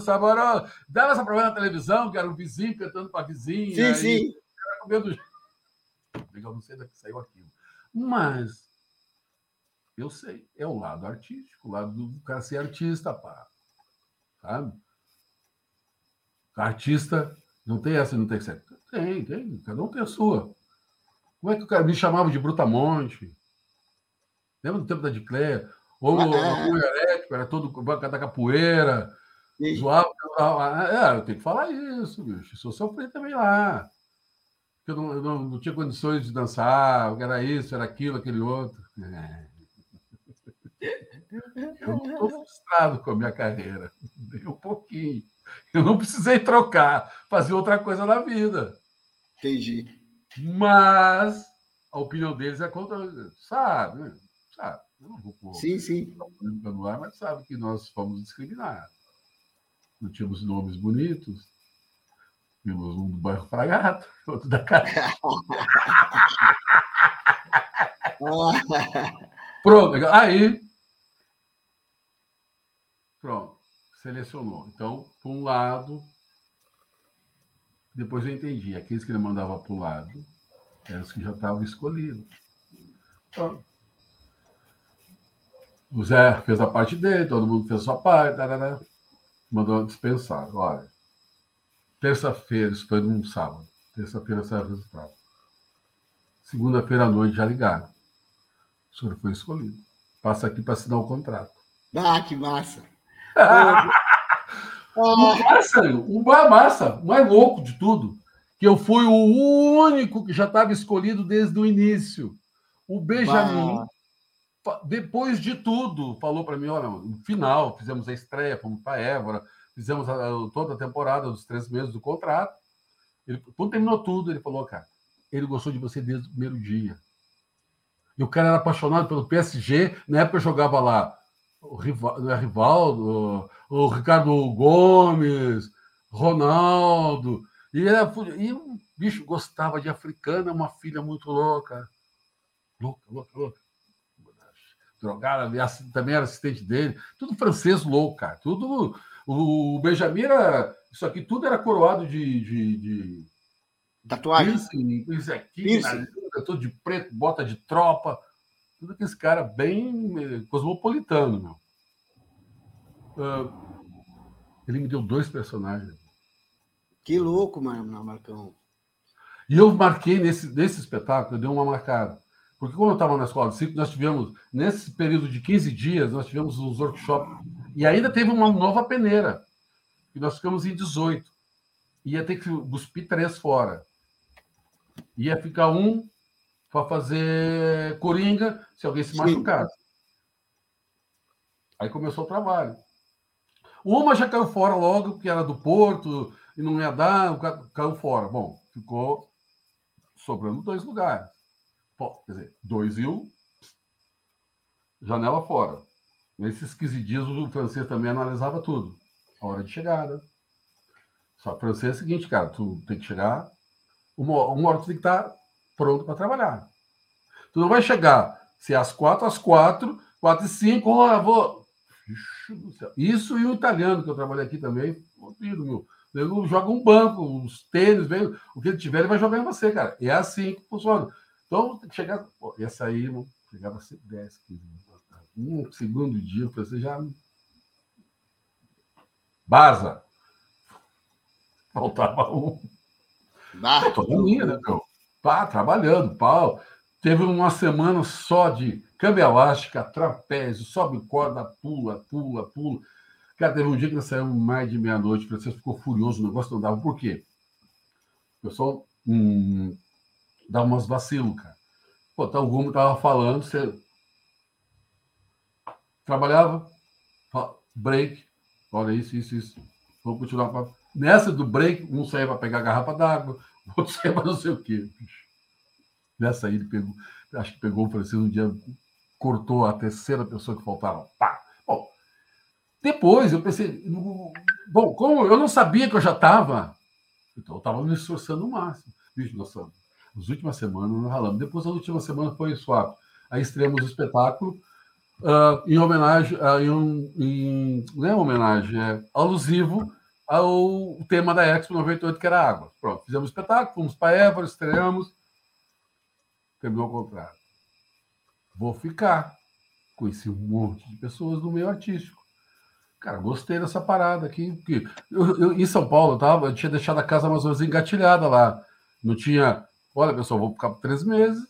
saboroso. Dava essa prova na televisão, que era um vizinho cantando para vizinha. Sim, sim. Era comendo. Eu não sei daqui saiu aquilo. Mas eu sei, é o lado artístico, o lado do cara ser artista, pá. Sabe? Artista não tem essa, não tem que ser. Tem, tem, cada um tem a sua. Como é que o cara me chamava de Brutamonte? Lembra do tempo da Dicléia? Ou ah, é. o elétrico, era todo da capoeira, Sim. zoava. É, eu tenho que falar isso, bicho. Isso eu sofri também lá. Eu não, eu não, não, tinha condições de dançar, era isso, era aquilo, aquele outro. É. Eu estou frustrado com a minha carreira, nem um pouquinho. Eu não precisei trocar, fazer outra coisa na vida. Entendi. Mas a opinião deles é contra, sabe? Né? Sabe? Eu não vou pôr sim, sim. no ar, mas sabe que nós fomos discriminados. Não tínhamos nomes bonitos. Um do bairro Fragato, outro da casa. Pronto, aí. Pronto, selecionou. Então, por um lado, depois eu entendi. Aqueles que ele mandava para o lado eram os que já estavam escolhidos. Então, o Zé fez a parte dele, todo mundo fez a sua parte. Tarará. mandou dispensar. Olha, terça-feira, isso foi num sábado. Terça-feira saiu o resultado. Segunda-feira à noite já ligaram. O senhor foi escolhido. Passa aqui para assinar o contrato. Ah, que massa! o massa, o mais massa, o mais louco de tudo, que eu fui o único que já estava escolhido desde o início. O Benjamin, depois de tudo, falou para mim: olha, no final, fizemos a estreia, fomos para Évora, fizemos a, toda a temporada dos três meses do contrato. Ele, quando terminou tudo, ele falou, cara, ele gostou de você desde o primeiro dia. E o cara era apaixonado pelo PSG, na época jogava lá o é Rivaldo o Ricardo Gomes, Ronaldo. E, era, e o bicho gostava de africana, uma filha muito louca. Louca, louca, louca. Drogada, também era assistente dele. Tudo francês louco, cara. Tudo. O Benjamin era. Isso aqui tudo era coroado de. de, de... Tatuagem. Isso aqui, todo de preto, bota de tropa. Tudo aquele cara bem eh, cosmopolitano, meu. Uh, ele me deu dois personagens. Que louco, mano, Marcão. E eu marquei nesse, nesse espetáculo, eu dei uma marcada. Porque quando eu estava na escola de circo, nós tivemos, nesse período de 15 dias, nós tivemos uns workshops. E ainda teve uma nova peneira. E nós ficamos em 18. Ia ter que cuspir três fora. Ia ficar um para fazer coringa se alguém se machucasse. Aí começou o trabalho. Uma já caiu fora logo, porque era do Porto e não ia dar, caiu fora. Bom, ficou sobrando dois lugares. Quer dizer, dois e um, janela fora. Nesses 15 dias, o francês também analisava tudo. A hora de chegada. Só que francês é o seguinte, cara, tu tem que chegar, uma, uma hora tu tem que estar pronto para trabalhar. Tu não vai chegar se é às quatro, às quatro, quatro e cinco, oh, vou isso e o italiano, que eu trabalhei aqui também, meu. Ele joga um banco, uns tênis, vem, o que ele tiver, ele vai jogar em você, cara. É assim que funciona. Então, tem que chegar. Pô, ia sair, irmão, chegava a 10, 15 Um segundo dia, você já. Baza! Faltava um. Ah, tô na minha, né, meu? Pá, trabalhando, pau. Teve uma semana só de câmbio elástica, trapézio, sobe corda, pula, pula, pula. Cara, teve um dia que nós saímos mais de meia-noite, o Francisco ficou furioso, o negócio não dava. Por quê? O pessoal hum, dá umas vacilos, cara. Pô, tá, o Gumo tava falando, você trabalhava, break, olha isso, isso, isso. Vamos continuar. Pra... Nessa do break, um saía para pegar garrafa d'água, o outro saía para não sei o quê. Nessa aí ele pegou, acho que pegou o Francisco um dia, cortou a terceira pessoa que faltava. Pá! Bom, depois eu pensei, bom, como eu não sabia que eu já estava, então eu estava me esforçando o máximo. Bicho, nossa, nas últimas semanas nós ralamos. Depois, a última semana foi suave. Aí estreamos o espetáculo uh, em homenagem, uh, em, em, não é homenagem, é alusivo ao tema da Expo 98, que era água. Pronto, fizemos espetáculo, fomos para Évora, estreamos, terminou o contrato. Vou ficar. Conheci um monte de pessoas do meio artístico. Cara, gostei dessa parada aqui. Porque eu, eu, em São Paulo, eu, tava, eu tinha deixado a casa mais ou menos engatilhada lá. Não tinha. Olha, pessoal, vou ficar por três meses,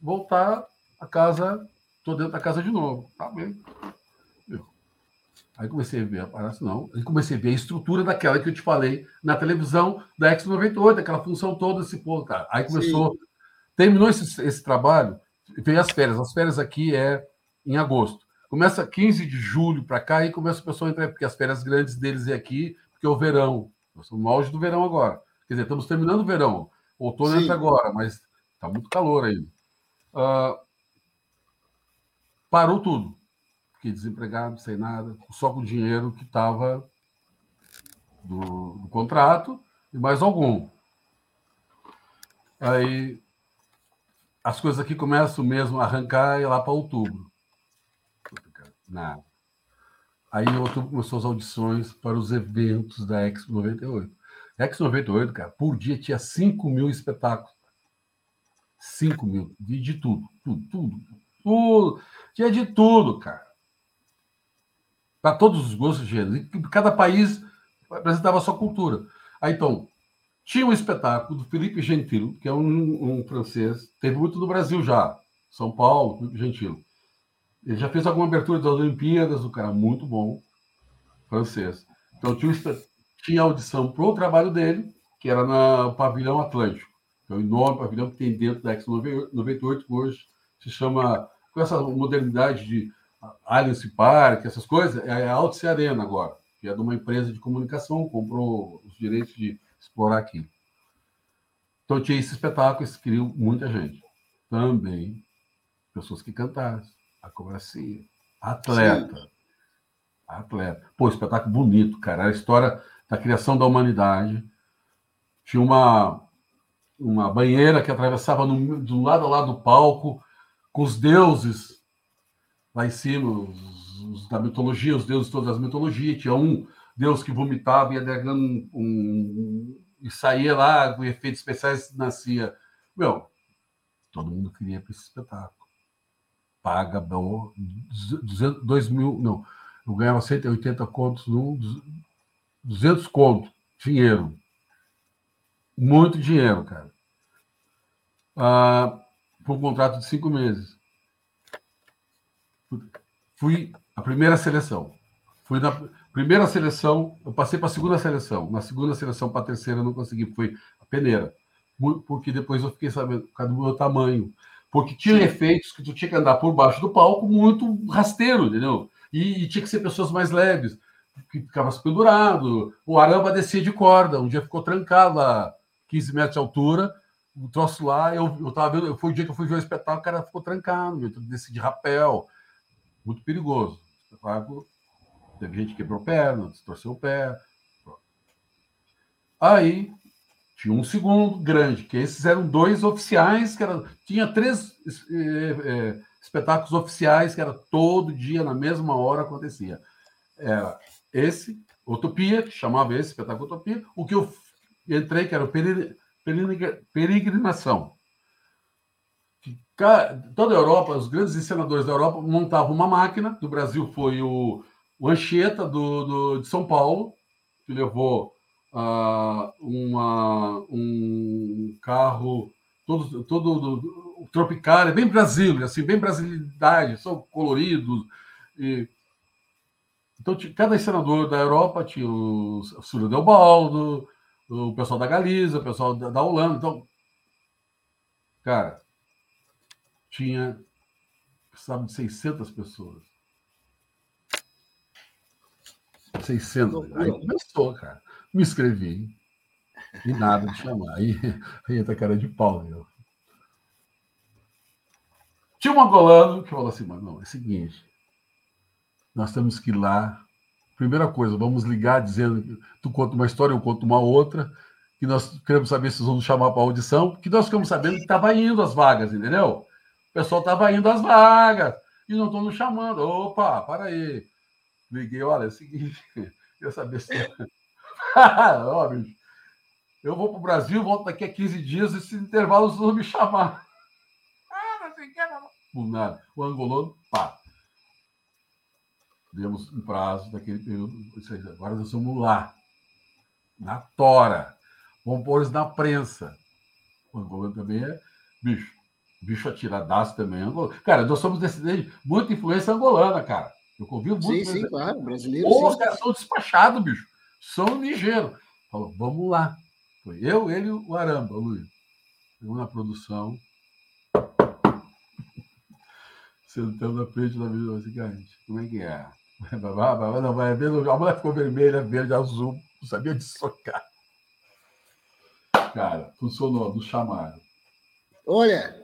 voltar a casa, tô dentro da casa de novo. Tá bem. Aí comecei a ver a parada, não. Aí comecei a ver a estrutura daquela que eu te falei na televisão da X98, aquela função toda, esse povo, cara. Aí começou. Sim. Terminou esse, esse trabalho, veio as férias. As férias aqui é em agosto. Começa 15 de julho para cá e começa o pessoal a entrar, porque as férias grandes deles é aqui, porque é o verão. Nós estamos no auge do verão agora. Quer dizer, estamos terminando o verão. Outono Sim. entra agora, mas está muito calor ainda. Uh, parou tudo. Fiquei desempregado, sem nada, só com o dinheiro que estava do, do contrato e mais algum. Aí as coisas aqui começam mesmo a arrancar e lá para outubro. Nada. Aí em outubro começou as audições para os eventos da Expo 98. Expo 98, cara, por dia tinha 5 mil espetáculos. 5 mil. De, de tudo, tudo, tudo, tudo. Tinha de tudo, cara. para todos os gostos de cada país apresentava a sua cultura. Aí, então, tinha um espetáculo do Felipe Gentilo, que é um, um francês, teve muito no Brasil já, São Paulo, Felipe Gentilo. Ele já fez alguma abertura das Olimpíadas, o cara muito bom, francês. Então tinha, tinha audição para o trabalho dele, que era no Pavilhão Atlântico, é um enorme pavilhão que tem dentro da Expo 98, que hoje se chama, com essa modernidade de Allianz Park, essas coisas, é a Altice Arena agora, que é de uma empresa de comunicação, comprou os direitos de explorar aqui. Então tinha esse espetáculo, esse criou muita gente. Também pessoas que cantaram, acrobacia, atleta. Sim. Atleta. Pô, espetáculo bonito, cara. A história da criação da humanidade. Tinha uma, uma banheira que atravessava no, do lado a lado do palco, com os deuses lá em cima, os, os da mitologia, os deuses todas as mitologias. Tinha um deus que vomitava e ia derrando um, um, e saía lá com efeitos especiais nascia. Meu, todo mundo queria para esse espetáculo. Paga, 2 mil, não, eu ganhava 180 contos num, 200 contos, dinheiro. Muito dinheiro, cara. Ah, por um contrato de cinco meses. Fui a primeira seleção. Fui na primeira seleção, eu passei para a segunda seleção. Na segunda seleção para a terceira eu não consegui, foi a peneira. Porque depois eu fiquei sabendo por causa do meu tamanho. Porque tinha efeitos que tu tinha que andar por baixo do palco muito rasteiro, entendeu? E, e tinha que ser pessoas mais leves que ficava pendurado. O aramba descia de corda. Um dia ficou trancado a 15 metros de altura. O troço lá, eu, eu tava vendo, foi o dia que eu fui ver o espetáculo, o cara ficou trancado, eu desci de rapel. Muito perigoso. O espetáculo, teve gente que quebrou perna, distorceu o pé. Aí tinha um segundo grande, que esses eram dois oficiais, que era, tinha três é, é, espetáculos oficiais, que era todo dia, na mesma hora acontecia. Era esse, Utopia, que chamava esse espetáculo Utopia, o que eu entrei, que era o Peregrinação. Toda a Europa, os grandes encenadores da Europa montavam uma máquina, do Brasil foi o, o Anchieta, do, do, de São Paulo, que levou uh, uma, um carro todo, todo tropical, bem brasileiro, assim, bem brasilidade, são coloridos, e então, cada senador da Europa tinha o Súlio Delbaldo, o pessoal da Galiza, o pessoal da, da Holanda. Então, cara, tinha, precisava de 600 pessoas. 600. Aí começou, cara. Me inscrevi. E nada de chamar. Aí, aí entra cara de pau, meu. Tinha um angolano que falou assim, mas não, é o seguinte, nós temos que ir lá. Primeira coisa, vamos ligar dizendo tu conta uma história, eu conto uma outra, que nós queremos saber se vão nos chamar para audição, que nós ficamos sabendo que estava indo as vagas, entendeu? O pessoal estava indo as vagas e não estão nos chamando. Opa, para aí. Liguei, olha, é o seguinte, eu saber se. Ó, bicho, eu vou para o Brasil, volto daqui a 15 dias, esse intervalo vocês vão me chamar. Ah, não sei o que, não. Nada. O angolano, pá demos um prazo daquele período, agora nós somos lá, na tora. Vamos pôr eles na prensa. O Angola também é bicho. Bicho atiradaço também. Cara, nós somos descendentes, muita influência angolana, cara. Eu convido muito. Sim, sim, claro, brasileiro. Ou os caras são despachados, bicho. São ligeiros. Falou, vamos lá. Foi eu, ele e o Aramba, o Luiz. Uma na produção. Sentando na frente da vida, seguinte, como é que é? Não, vai ver, a mulher ficou vermelha, verde, azul, não sabia dissocar. Cara, funcionou, do chamado. Olha.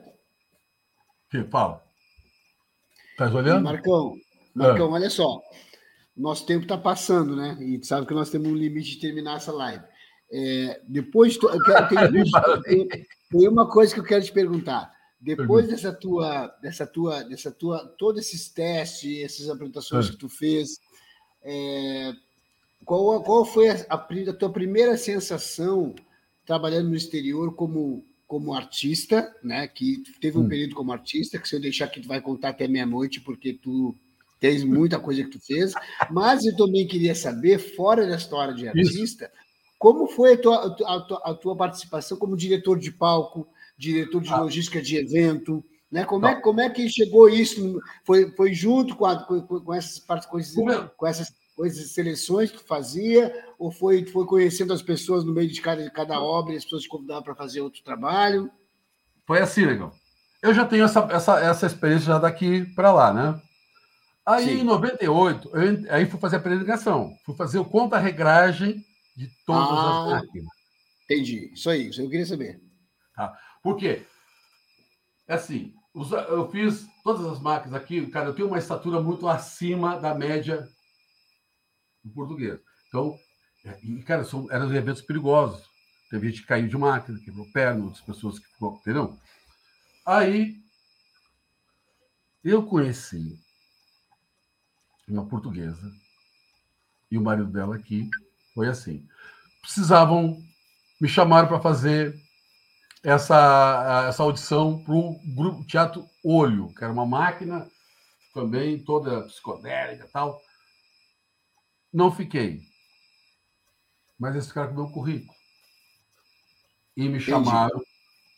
Que fala? Estás olhando? Marcão, Marcão, é. olha só. Nosso tempo está passando, né? E tu sabe que nós temos um limite de terminar essa live. É, depois, eu quero, tem, tem uma coisa que eu quero te perguntar. Depois dessa tua, dessa tua, dessa tua, todos esses testes, essas apresentações é. que tu fez, é, qual, qual foi a, a, tua primeira sensação trabalhando no exterior como, como artista, né? Que teve um hum. período como artista, que se eu deixar aqui tu vai contar até meia-noite, porque tu Tem muita coisa que tu fez, mas eu também queria saber, fora da história de artista, Isso. como foi a tua, a, tua, a tua, participação como diretor de palco, diretor de ah. logística de evento, né? Como, é, como é que chegou isso? Foi, foi junto com, a, com, com essas, com, esses, com essas coisas, seleções que fazia, ou foi, foi conhecendo as pessoas no meio de cada, de cada obra e as pessoas te convidavam para fazer outro trabalho? Foi assim, legal. Eu já tenho essa, essa, essa experiência já daqui para lá, né? Aí, Sim. em 98, eu, aí fui fazer a peregrinação. Fui fazer o conta-regragem de todas ah, as máquinas. Entendi. Isso aí, isso eu queria saber. Tá. Por quê? É assim, eu fiz todas as máquinas aqui, cara, eu tenho uma estatura muito acima da média do português. Então, e, cara, são, eram eventos perigosos. Teve gente que caiu de máquina, quebrou perna, outras pessoas que ficou, entendeu? Aí, eu conheci uma portuguesa, e o marido dela aqui foi assim. Precisavam, me chamaram para fazer essa, essa audição para o grupo Teatro Olho, que era uma máquina também toda psicodélica tal. Não fiquei. Mas eles ficaram com o meu currículo. E me chamaram.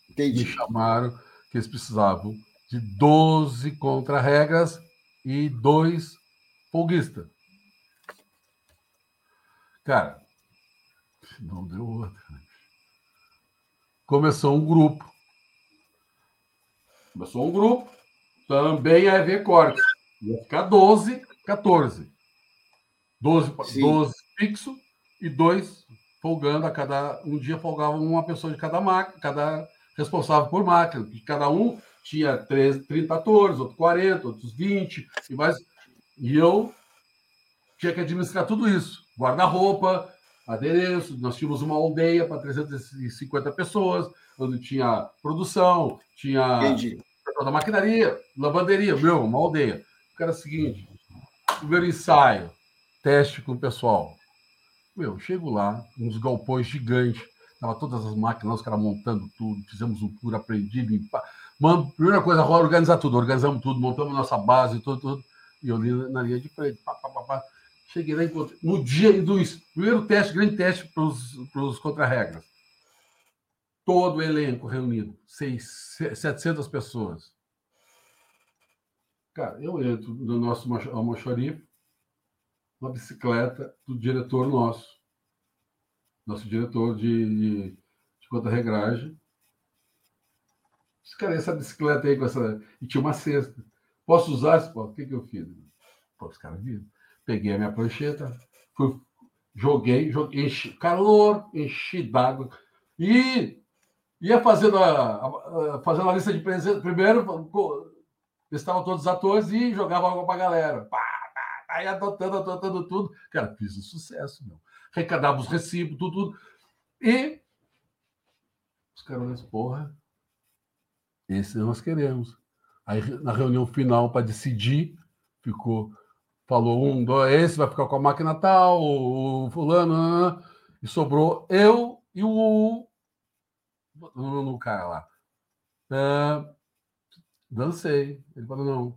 Entendi. Me chamaram que eles precisavam de 12 contra-regras e dois folguista. Cara, não deu outra. Começou um grupo. Começou um grupo, também a EV Corte. Ia ficar 12, 14. 12, 12 fixo e dois folgando a cada. Um dia folgava uma pessoa de cada máquina, cada responsável por máquina. Cada um tinha 13, 30 atores, outros 40, outros 20, e mais e eu tinha que administrar tudo isso: guarda-roupa, adereço. Nós tínhamos uma aldeia para 350 pessoas, onde tinha produção, tinha toda a maquinaria, lavanderia, meu, uma aldeia. O cara é o seguinte: primeiro ensaio, teste com o pessoal. Meu, chego lá, uns galpões gigantes, tava todas as máquinas, os caras montando tudo, fizemos um tour, aprendi, limpar. Mano, primeira coisa, organizar tudo, organizamos tudo, montamos nossa base, tudo, tudo. E eu li na linha de frente. Pá, pá, pá, Cheguei lá e encontrei. No dia do primeiro teste, grande teste para os contra-regras. Todo o elenco reunido. Seis, 700 pessoas. Cara, eu entro no nosso almoxarife, uma bicicleta do diretor nosso. Nosso diretor de, de, de contra-regragem. Cara, essa bicicleta aí com essa. E tinha uma cesta. Posso usar? O que, que eu fiz? Pô, os caras viram. Peguei a minha prancheta, fui, joguei, joguei, enchi, calor, enchi d'água. E ia fazendo a, a, fazendo a lista de presentes. Primeiro, estavam todos os atores e jogava água para a galera. Pá, pá, aí adotando, adotando tudo. Cara, fiz um sucesso, meu. Recadava os recibos, tudo, tudo. E os caras, porra, esse nós queremos. Aí, na reunião final, para decidir, ficou. Falou um, dois, esse vai ficar com a máquina tal, o fulano, e sobrou eu e o. No cara lá. É, dancei. Ele falou, não.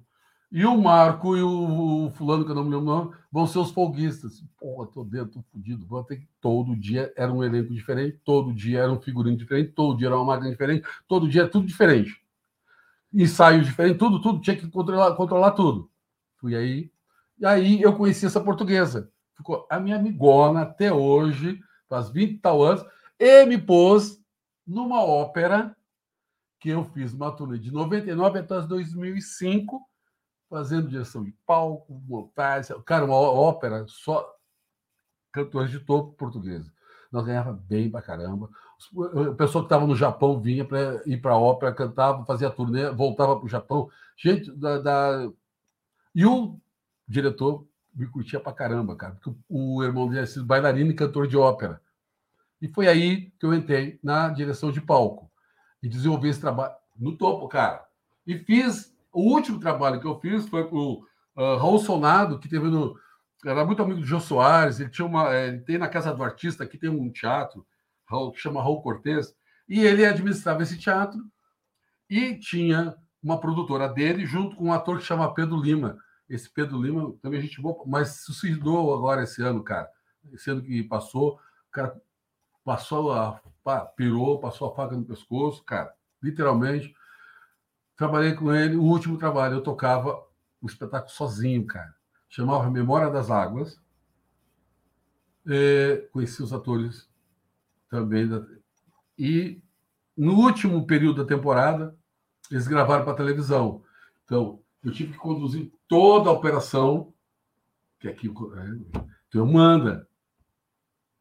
E o Marco e o, fulano, que eu não me lembro o nome, vão ser os folguistas. Porra, tô dentro, tô fudido. Vou ter que. Todo dia era um elenco diferente, todo dia era um figurino diferente, todo dia era uma máquina diferente, todo dia é tudo diferente ensaio diferente, tudo, tudo, tinha que controlar, controlar tudo. Fui aí, e aí eu conheci essa portuguesa. Ficou a minha amigona até hoje, faz 20 e tal anos, e me pôs numa ópera que eu fiz uma turnê de 99 até 2005, fazendo direção de palco, montagem, cara, uma ópera só cantores de topo portuguesa. Nós ganhava bem pra caramba. O pessoal que estava no Japão vinha para ir para a ópera, cantava, fazia turnê, voltava para o Japão. Gente da, da, E o diretor me curtia pra caramba, cara, porque o irmão dele sido bailarino e cantor de ópera. E foi aí que eu entrei na direção de palco e desenvolvi esse trabalho no topo, cara. E fiz. O último trabalho que eu fiz foi com o uh, Raul Sonado, que teve no. Era muito amigo do Jô Soares, ele tinha uma. Eh, ele tem na Casa do Artista, aqui tem um teatro que chama Raul Cortez, e ele administrava esse teatro e tinha uma produtora dele junto com um ator que chama Pedro Lima. Esse Pedro Lima também a gente boa, mas suicidou agora esse ano, cara. Esse ano que passou, o cara passou a. pirou, passou a faca no pescoço, cara. Literalmente. Trabalhei com ele, o último trabalho, eu tocava um espetáculo sozinho, cara. Chamava Memória das Águas. E conheci os atores também. Da... E no último período da temporada, eles gravaram para televisão. Então, eu tive que conduzir toda a operação, que aqui é, então manda.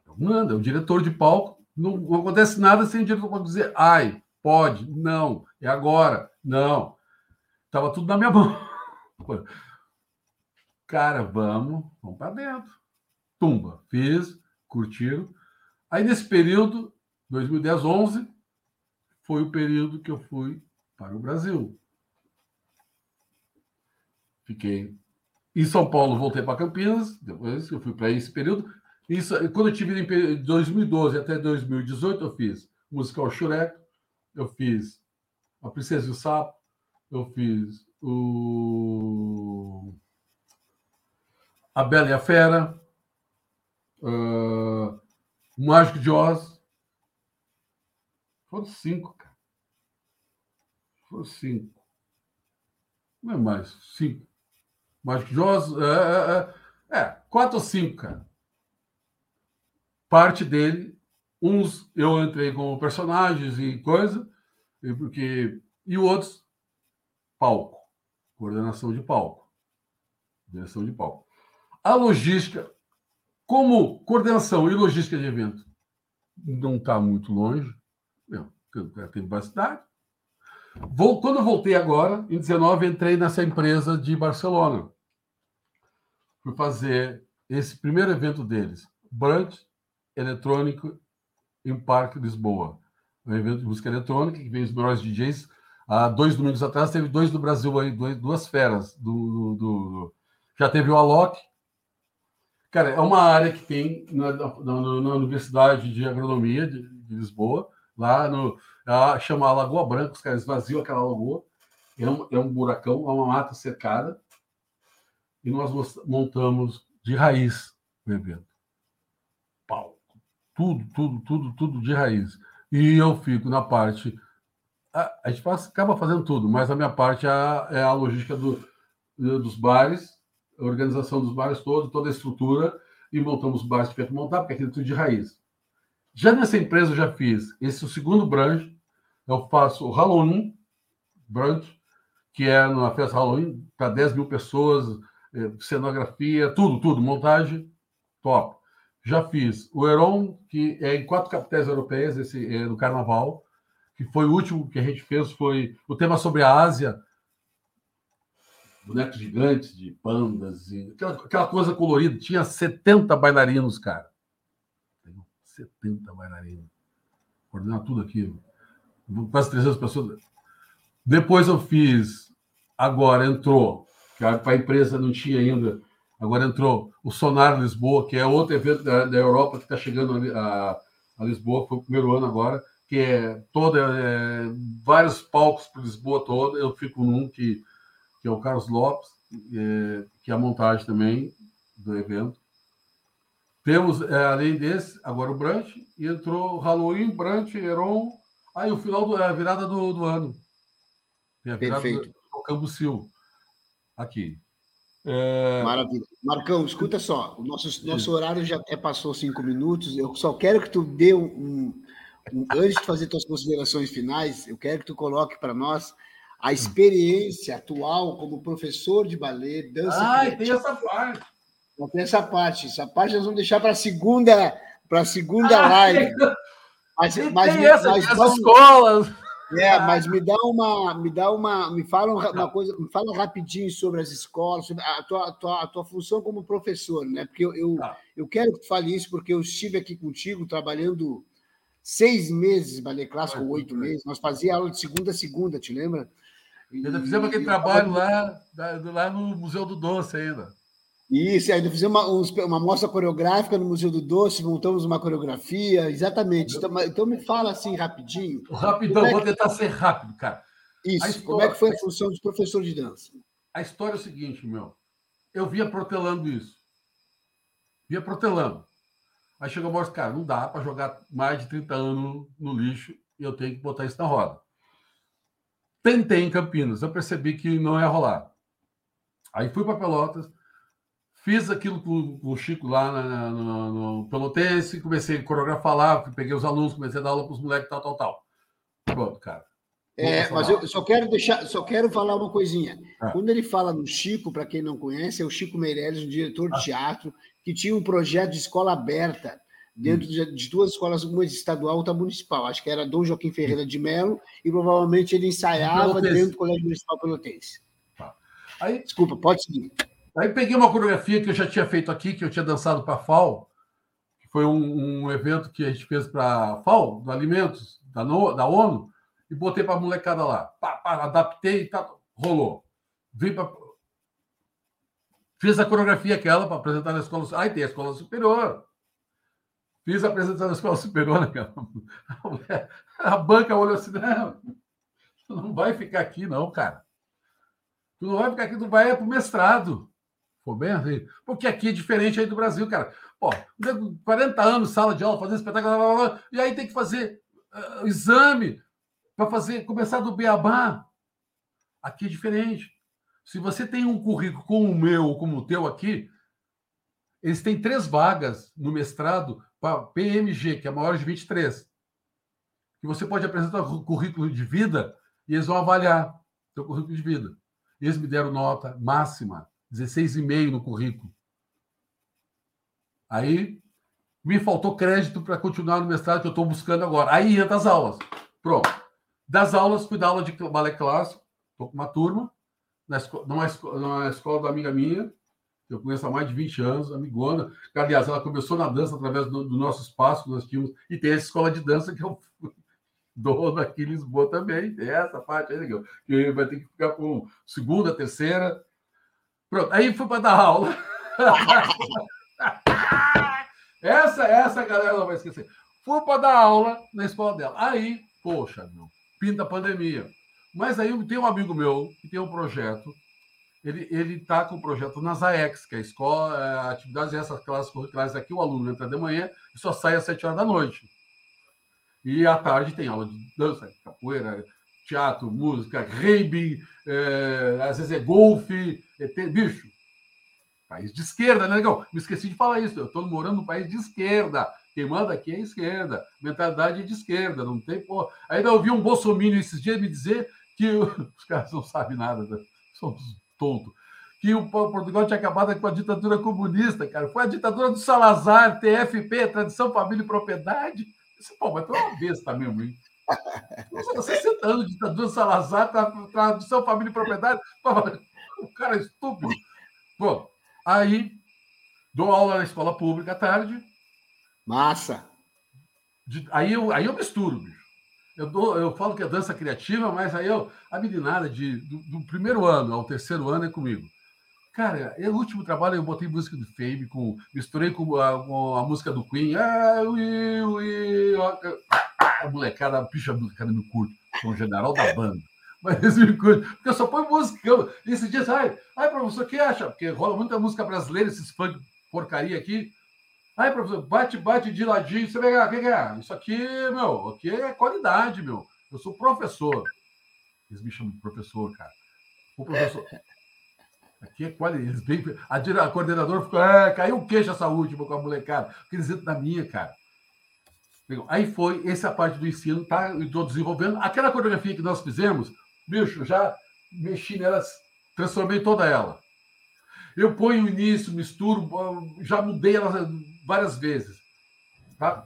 Eu manda, é o diretor de palco. Não, não acontece nada sem o diretor pode dizer, ai, pode, não, é agora, não. Estava tudo na minha mão. Cara, vamos, vamos para dentro. Tumba, fiz, curtiram. Aí nesse período, 2010, 11, foi o período que eu fui para o Brasil. Fiquei em São Paulo, voltei para Campinas, depois eu fui para esse período. Isso, quando eu tive em 2012 até 2018, eu fiz musical Shrek, eu fiz A Princesa e o Sapo, eu fiz o A Bela e a Fera, uh, o Mágico de Oz. Foram cinco, cara. Foram cinco. Não é mais, cinco. De Oz, é, é, é, quatro ou cinco, cara. Parte dele, uns eu entrei como personagens e coisa, e porque e outros palco, coordenação de palco, direção de palco. A logística, como coordenação e logística de evento, não está muito longe, tem bastante. Vou, quando voltei agora, em 19, entrei nessa empresa de Barcelona. Fui fazer esse primeiro evento deles, Brunch Eletrônico em Parque Lisboa. Um evento de música eletrônica que vem os melhores DJs. Há dois domingos atrás teve dois do Brasil aí, dois, duas feras. Do, do, do, já teve o Alok. Cara, é uma área que tem na, na, na Universidade de Agronomia de, de Lisboa, lá no, ela chama a Lagoa Branca, os caras esvaziam aquela lagoa, é um, é um buracão, é uma mata cercada, e nós montamos de raiz o evento. Palco. Tudo, tudo, tudo, tudo de raiz. E eu fico na parte. A, a gente faz, acaba fazendo tudo, mas a minha parte é a, é a logística do, dos bares, a organização dos bares todos, toda a estrutura, e montamos bares que montar, porque aquilo é tudo de raiz. Já nessa empresa eu já fiz esse é o segundo branch, eu faço o Halloween Brunch, que é numa festa Halloween para 10 mil pessoas, cenografia, tudo, tudo, montagem, top. Já fiz o Heron, que é em quatro capitais europeias, esse é no Carnaval, que foi o último que a gente fez, foi o tema sobre a Ásia, bonecos gigantes de pandas, e aquela, aquela coisa colorida. Tinha 70 bailarinos, cara. 70 bailarinos. Coordenar tudo aquilo quase 300 pessoas. Depois eu fiz, agora entrou, que a empresa não tinha ainda, agora entrou o Sonar Lisboa, que é outro evento da, da Europa que está chegando a, a, Lisboa, foi o primeiro ano agora, que é toda é, vários palcos para Lisboa toda. Eu fico num que, que é o Carlos Lopes, é, que é a montagem também do evento. Temos, é, além desse, agora o Brunch, e entrou Halloween, Brunch, Heron, Aí o final do, é a virada do, do ano. Tem a virada Perfeito. do Cambucil. Aqui. É... Maravilha. Marcão, escuta só. O nosso, nosso horário já até passou cinco minutos. Eu só quero que tu dê um, um, um antes de fazer tuas considerações finais, eu quero que tu coloque para nós a experiência atual como professor de balé, dança. Ah, tem essa parte. tem essa parte. Essa parte nós vamos deixar para a segunda, para segunda ah, live. Mas, mas, tem essa, mas, as escolas. É, mas me dá uma, me dá uma, me fala uma coisa, me fala rapidinho sobre as escolas, sobre a tua, a tua, a tua função como professor, né? Porque eu, eu, tá. eu quero que tu fale isso, porque eu estive aqui contigo trabalhando seis meses, balé clássico, oito meses. Nós fazíamos aula de segunda a segunda, te lembra? ainda fizemos aquele trabalho lá, lá no Museu do Doce ainda. Isso, ainda fizemos uma, uma mostra coreográfica no Museu do Doce, montamos uma coreografia, exatamente. Então, então me fala assim rapidinho. Rapidão, é que... vou tentar ser rápido, cara. Isso, história... como é que foi a função de professor de dança? A história é o seguinte, meu. eu via protelando isso. Via protelando. Aí chegou o Morris, cara, não dá para jogar mais de 30 anos no lixo e eu tenho que botar isso na roda. Tentei em Campinas, eu percebi que não ia rolar. Aí fui para Pelotas, fiz aquilo com, o Chico lá na, no, no Pelotense, comecei a coreografar lá, peguei os alunos, comecei a dar aula para os moleques, tal, tal, tal. Pronto, cara. É, mas eu só quero deixar, só quero falar uma coisinha. É. Quando ele fala no Chico, para quem não conhece, é o Chico Meirelles, um diretor de ah. teatro, que tinha um projeto de escola aberta dentro hum. de, de, duas escolas, uma estadual e outra municipal. Acho que era Dom Joaquim Ferreira de Melo, e provavelmente ele ensaiava dentro do Colégio Municipal Pelotense. Tá. Aí, Desculpa, pode seguir. Aí peguei uma coreografia que eu já tinha feito aqui, que eu tinha dançado para a FAO, que foi um, um, evento que a gente fez para a FAO, do Alimentos, da, no, da ONU, e botei para a molecada lá. Pá, pá, adaptei e tá, rolou. Vim para. Fiz a coreografia aquela para apresentar na escola. Aí tem a escola superior. Fiz a apresentação na escola superior, né, A banca olhou assim: não, tu não vai ficar aqui, não, cara. Tu não vai ficar aqui, tu vai para o mestrado. Bem assim. Porque aqui é diferente aí do Brasil, cara. Pô, 40 anos, sala de aula, fazendo espetáculo, blá, blá, blá, e aí tem que fazer uh, exame para fazer começar do beabá. Aqui é diferente. Se você tem um currículo como o meu ou como o teu aqui, eles têm três vagas no mestrado para PMG, que é maior de 23. Que você pode apresentar o currículo de vida e eles vão avaliar seu currículo de vida. Eles me deram nota máxima, 16,5 no currículo. Aí me faltou crédito para continuar no mestrado que eu estou buscando agora. Aí entra as aulas. Pronto. Das aulas, fui dar aula de balé clássico. Estou com uma turma, na escola, numa, numa escola da amiga minha, que eu conheço há mais de 20 anos, amigona. Aliás, ela começou na dança através do, do nosso espaço que nós tínhamos. E tem essa escola de dança que eu dono aqui em Lisboa também. Tem essa parte aí. Que vai ter que ficar com segunda, terceira. Pronto, aí fui para dar aula. essa, essa galera não vai esquecer. Fui para dar aula na escola dela. Aí, poxa, meu, pinta a pandemia. Mas aí tem um amigo meu que tem um projeto. Ele ele está com o projeto na ZAEX, que é a escola, é, atividades essas classes curriculares aqui, o aluno entra de manhã e só sai às sete horas da noite. E à tarde tem aula de dança, capoeira, teatro, música, rugby, é, às vezes é golfe, é ter, bicho. País de esquerda, né, legal? Me esqueci de falar isso. Eu estou morando num país de esquerda. Quem manda aqui é a esquerda. Mentalidade de esquerda, não tem porra. Ainda ouvi um bolsominion esses dias me dizer que os caras não sabem nada, né? são tontos. Que o Portugal tinha acabado com a ditadura comunista, cara. Foi a ditadura do Salazar, TFP, tradição, família e propriedade. Pô, mas tu é uma besta mesmo, hein? Você 60 anos de ditadura do Salazar, tradição, família e propriedade. O cara é estúpido. Bom, aí dou aula na escola pública à tarde Massa. De, aí, eu, aí eu misturo, bicho. Eu, dou, eu falo que é dança criativa, mas aí eu, a meninada de, do, do, primeiro ano ao terceiro ano é comigo. Cara, o último trabalho eu botei música do Fame, com, misturei com a, com a música do Queen. Ah, ui, ui, a molecada, picha, a molecada me curte. Sou um general da banda. Mas eles me curtem, porque eu só ponho música. E esses dias, ai, ai, professor, o que acha? Porque rola muita música brasileira, esses funk porcaria aqui. Aí, professor, bate, bate de ladinho. Você vê, o que é? Isso aqui, meu, aqui é qualidade, meu. Eu sou professor. Eles me chamam de professor, cara. O professor. Aqui é qualidade. Eles bem... a, coordenadora ficou, é, caiu o queixo essa última com a molecada. Porque eles entram na minha, cara. Aí foi, essa parte do ensino, tá? Estou desenvolvendo. Aquela coreografia que nós fizemos, bicho, já mexi nela, transformei toda ela. Eu ponho o início, misturo, já mudei ela várias vezes. Tá?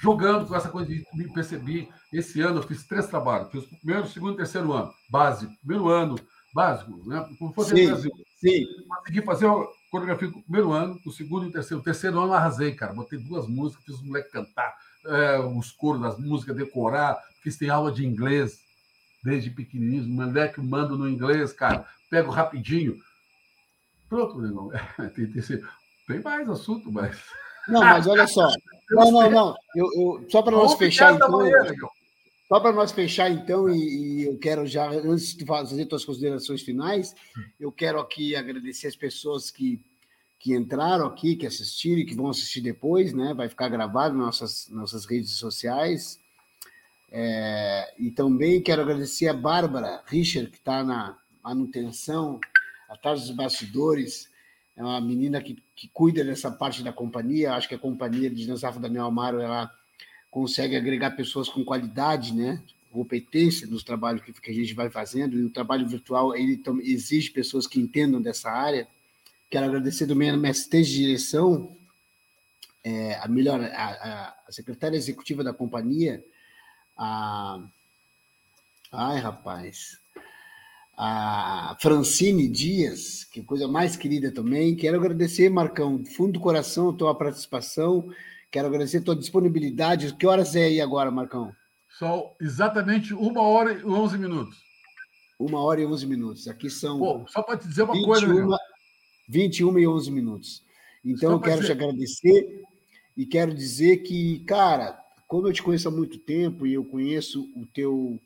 Jogando com essa coisa de me percebi. Esse ano eu fiz três trabalhos. Fiz o primeiro, segundo e terceiro ano. Básico. Primeiro ano, básico, né? Como fosse sim, no Brasil. Sim. Consegui fazer a coreografia no primeiro ano, no segundo e terceiro. O terceiro ano eu arrasei, cara. Botei duas músicas, fiz os moleques cantar, é, os coros das músicas, decorar. Fiz tem aula de inglês desde pequenininho. Moleque mando no inglês, cara. Pego rapidinho. Pronto, negão. tem, tem, tem mais assunto, mas. Não, mas olha só. Não, não, não. Eu, eu só para nós fechar então. Só para nós fechar, então, e, e, eu quero já, antes de fazer tuas considerações finais, eu quero aqui agradecer as pessoas que, que entraram aqui, que assistiram e que vão assistir depois, né? Vai ficar gravado nas nossas, nossas redes sociais. É, e também quero agradecer a Bárbara Richard, que está na manutenção, atrás dos bastidores. É uma menina que, que cuida dessa parte da companhia. Acho que a companhia de Dançafo Daniel Amaro, ela consegue agregar pessoas com qualidade, né? competência nos trabalhos que, que a gente vai fazendo, e o trabalho virtual ele exige pessoas que entendam dessa área. Quero agradecer também a MST de direção, é, a melhor, a, a, secretária executiva da companhia, a. Ai, rapaz. A Francine Dias, que coisa mais querida também. Quero agradecer, Marcão, do fundo do coração, a tua participação. Quero agradecer a tua disponibilidade. Que horas é aí agora, Marcão? São exatamente uma hora e onze minutos. Uma hora e onze minutos. Aqui são. Pô, só para te dizer uma 21, coisa. Meu. 21 e 11 minutos. Então, eu quero dizer... te agradecer e quero dizer que, cara, como eu te conheço há muito tempo e eu conheço o teu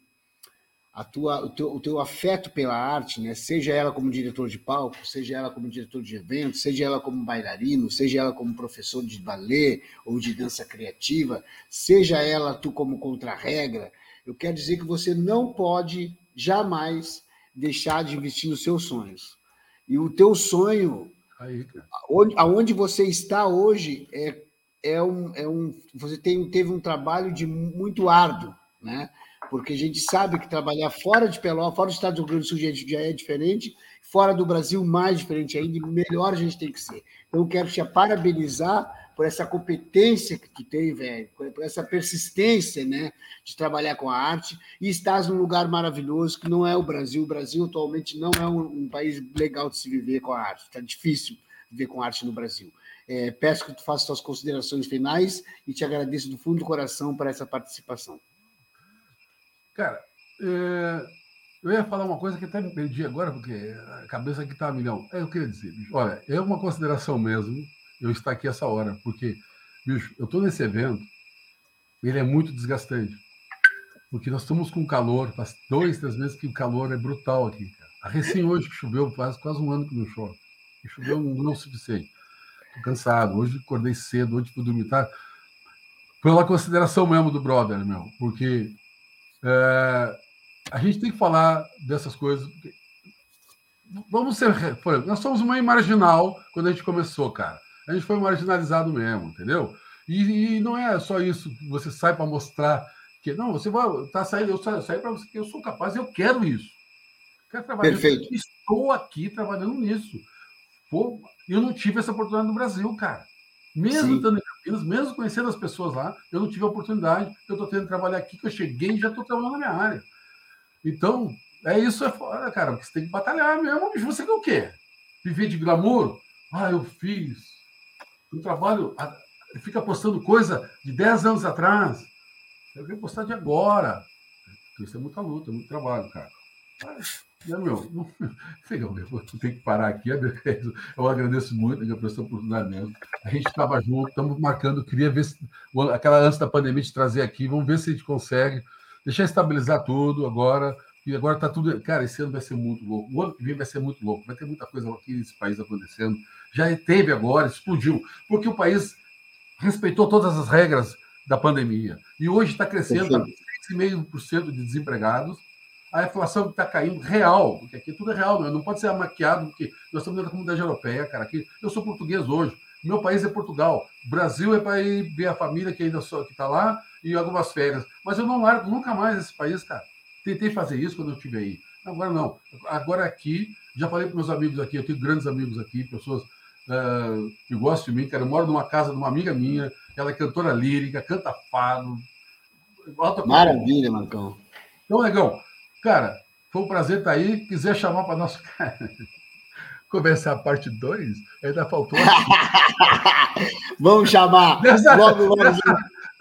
a tua, o, teu, o teu afeto pela arte, né? seja ela como diretor de palco, seja ela como diretor de eventos, seja ela como bailarino, seja ela como professor de ballet ou de dança criativa, seja ela tu como contra-regra, eu quero dizer que você não pode jamais deixar de investir nos seus sonhos. E o teu sonho, Aí, onde, aonde você está hoje, é, é, um, é um. Você tem, teve um trabalho de muito árduo, né? porque a gente sabe que trabalhar fora de Peló, fora do estado do Rio Grande do Sul já é diferente, fora do Brasil mais diferente ainda, melhor a gente tem que ser. Então, eu quero te parabenizar por essa competência que tu tem, velho, por essa persistência, né, de trabalhar com a arte, e estás num lugar maravilhoso que não é o Brasil. O Brasil atualmente não é um, um país legal de se viver com a arte, está difícil viver com arte no Brasil. É, peço que tu faça suas considerações finais e te agradeço do fundo do coração por essa participação. Cara, é, eu ia falar uma coisa que até me perdi agora, porque a cabeça aqui está a milhão. É, eu queria dizer, olha, é uma consideração mesmo eu estar aqui essa hora, porque, bicho, eu estou nesse evento, ele é muito desgastante. Porque nós estamos com calor, faz dois, três meses que o calor é brutal aqui, cara. A recém hoje que choveu, faz quase um ano que não chove. E choveu não o suficiente. Estou cansado. Hoje acordei cedo, hoje fui dormir tarde. Pela consideração mesmo do brother, meu. Porque é, a gente tem que falar dessas coisas. Vamos ser. Nós somos uma marginal quando a gente começou, cara. A gente foi marginalizado mesmo, entendeu? E, e não é só isso que você sai para mostrar que. Não, você vai. Tá saindo, eu saio, saio para você que eu sou capaz, eu quero isso. Quero trabalhar. Perfeito. Estou aqui trabalhando nisso. Pô, eu não tive essa oportunidade no Brasil, cara. Mesmo estando em Campinas, mesmo conhecendo as pessoas lá, eu não tive a oportunidade. Eu estou tendo que trabalhar aqui, que eu cheguei e já estou trabalhando na minha área. Então, é isso, é fora, cara, porque você tem que batalhar mesmo. Bicho, você quer o quê? Viver de glamour? Ah, eu fiz. Um trabalho. Fica postando coisa de 10 anos atrás. Eu quero postar de agora. Isso é muita luta, é muito trabalho, cara. Mas, não, meu, não, meu, tem que parar aqui. Eu agradeço muito por essa oportunidade mesmo. A gente estava junto, estamos marcando, queria ver se, aquela antes da pandemia te trazer aqui, vamos ver se a gente consegue deixar estabilizar tudo agora. E agora está tudo. Cara, esse ano vai ser muito louco. O ano que vem vai ser muito louco. Vai ter muita coisa aqui nesse país acontecendo. Já teve agora, explodiu. Porque o país respeitou todas as regras da pandemia. E hoje está crescendo 6,5% de desempregados a inflação está caindo real, porque aqui tudo é real, não, não pode ser maquiado, porque nós estamos dentro da comunidade europeia, cara. Aqui, eu sou português hoje, meu país é Portugal, Brasil é para ir ver a família que ainda está lá e algumas férias, mas eu não largo nunca mais esse país, cara. Tentei fazer isso quando eu estive aí. Agora não. Agora aqui, já falei para meus amigos aqui, eu tenho grandes amigos aqui, pessoas uh, que gostam de mim, cara. Eu moro numa casa de uma amiga minha, ela é cantora lírica, canta fado. Maravilha, Marcão. Então, legal. Cara, foi um prazer estar aí. Quiser chamar para nosso começar a parte 2, ainda faltou. vamos chamar. Dessa, logo, logo, dessa,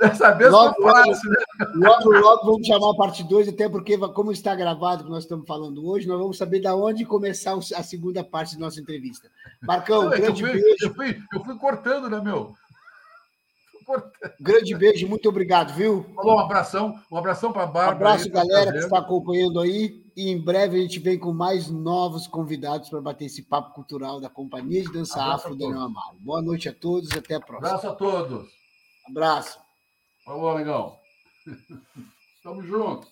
dessa vez logo, foi fácil, né? logo, logo vamos chamar a parte 2, até porque, como está gravado que nós estamos falando hoje, nós vamos saber de onde começar a segunda parte da nossa entrevista. Marcão, Não, é grande eu fui, beijo. Eu fui, eu fui cortando, né, meu? Grande beijo, muito obrigado, viu? Falou, um abração, um abração para a Bárbara. Abraço, aí, galera, que está acompanhando aí. E em breve a gente vem com mais novos convidados para bater esse papo cultural da Companhia de Dança abraço Afro Daniel Amaro. Boa noite a todos e até a próxima. Abraço a todos. Abraço. Falou, amigão. Tamo juntos.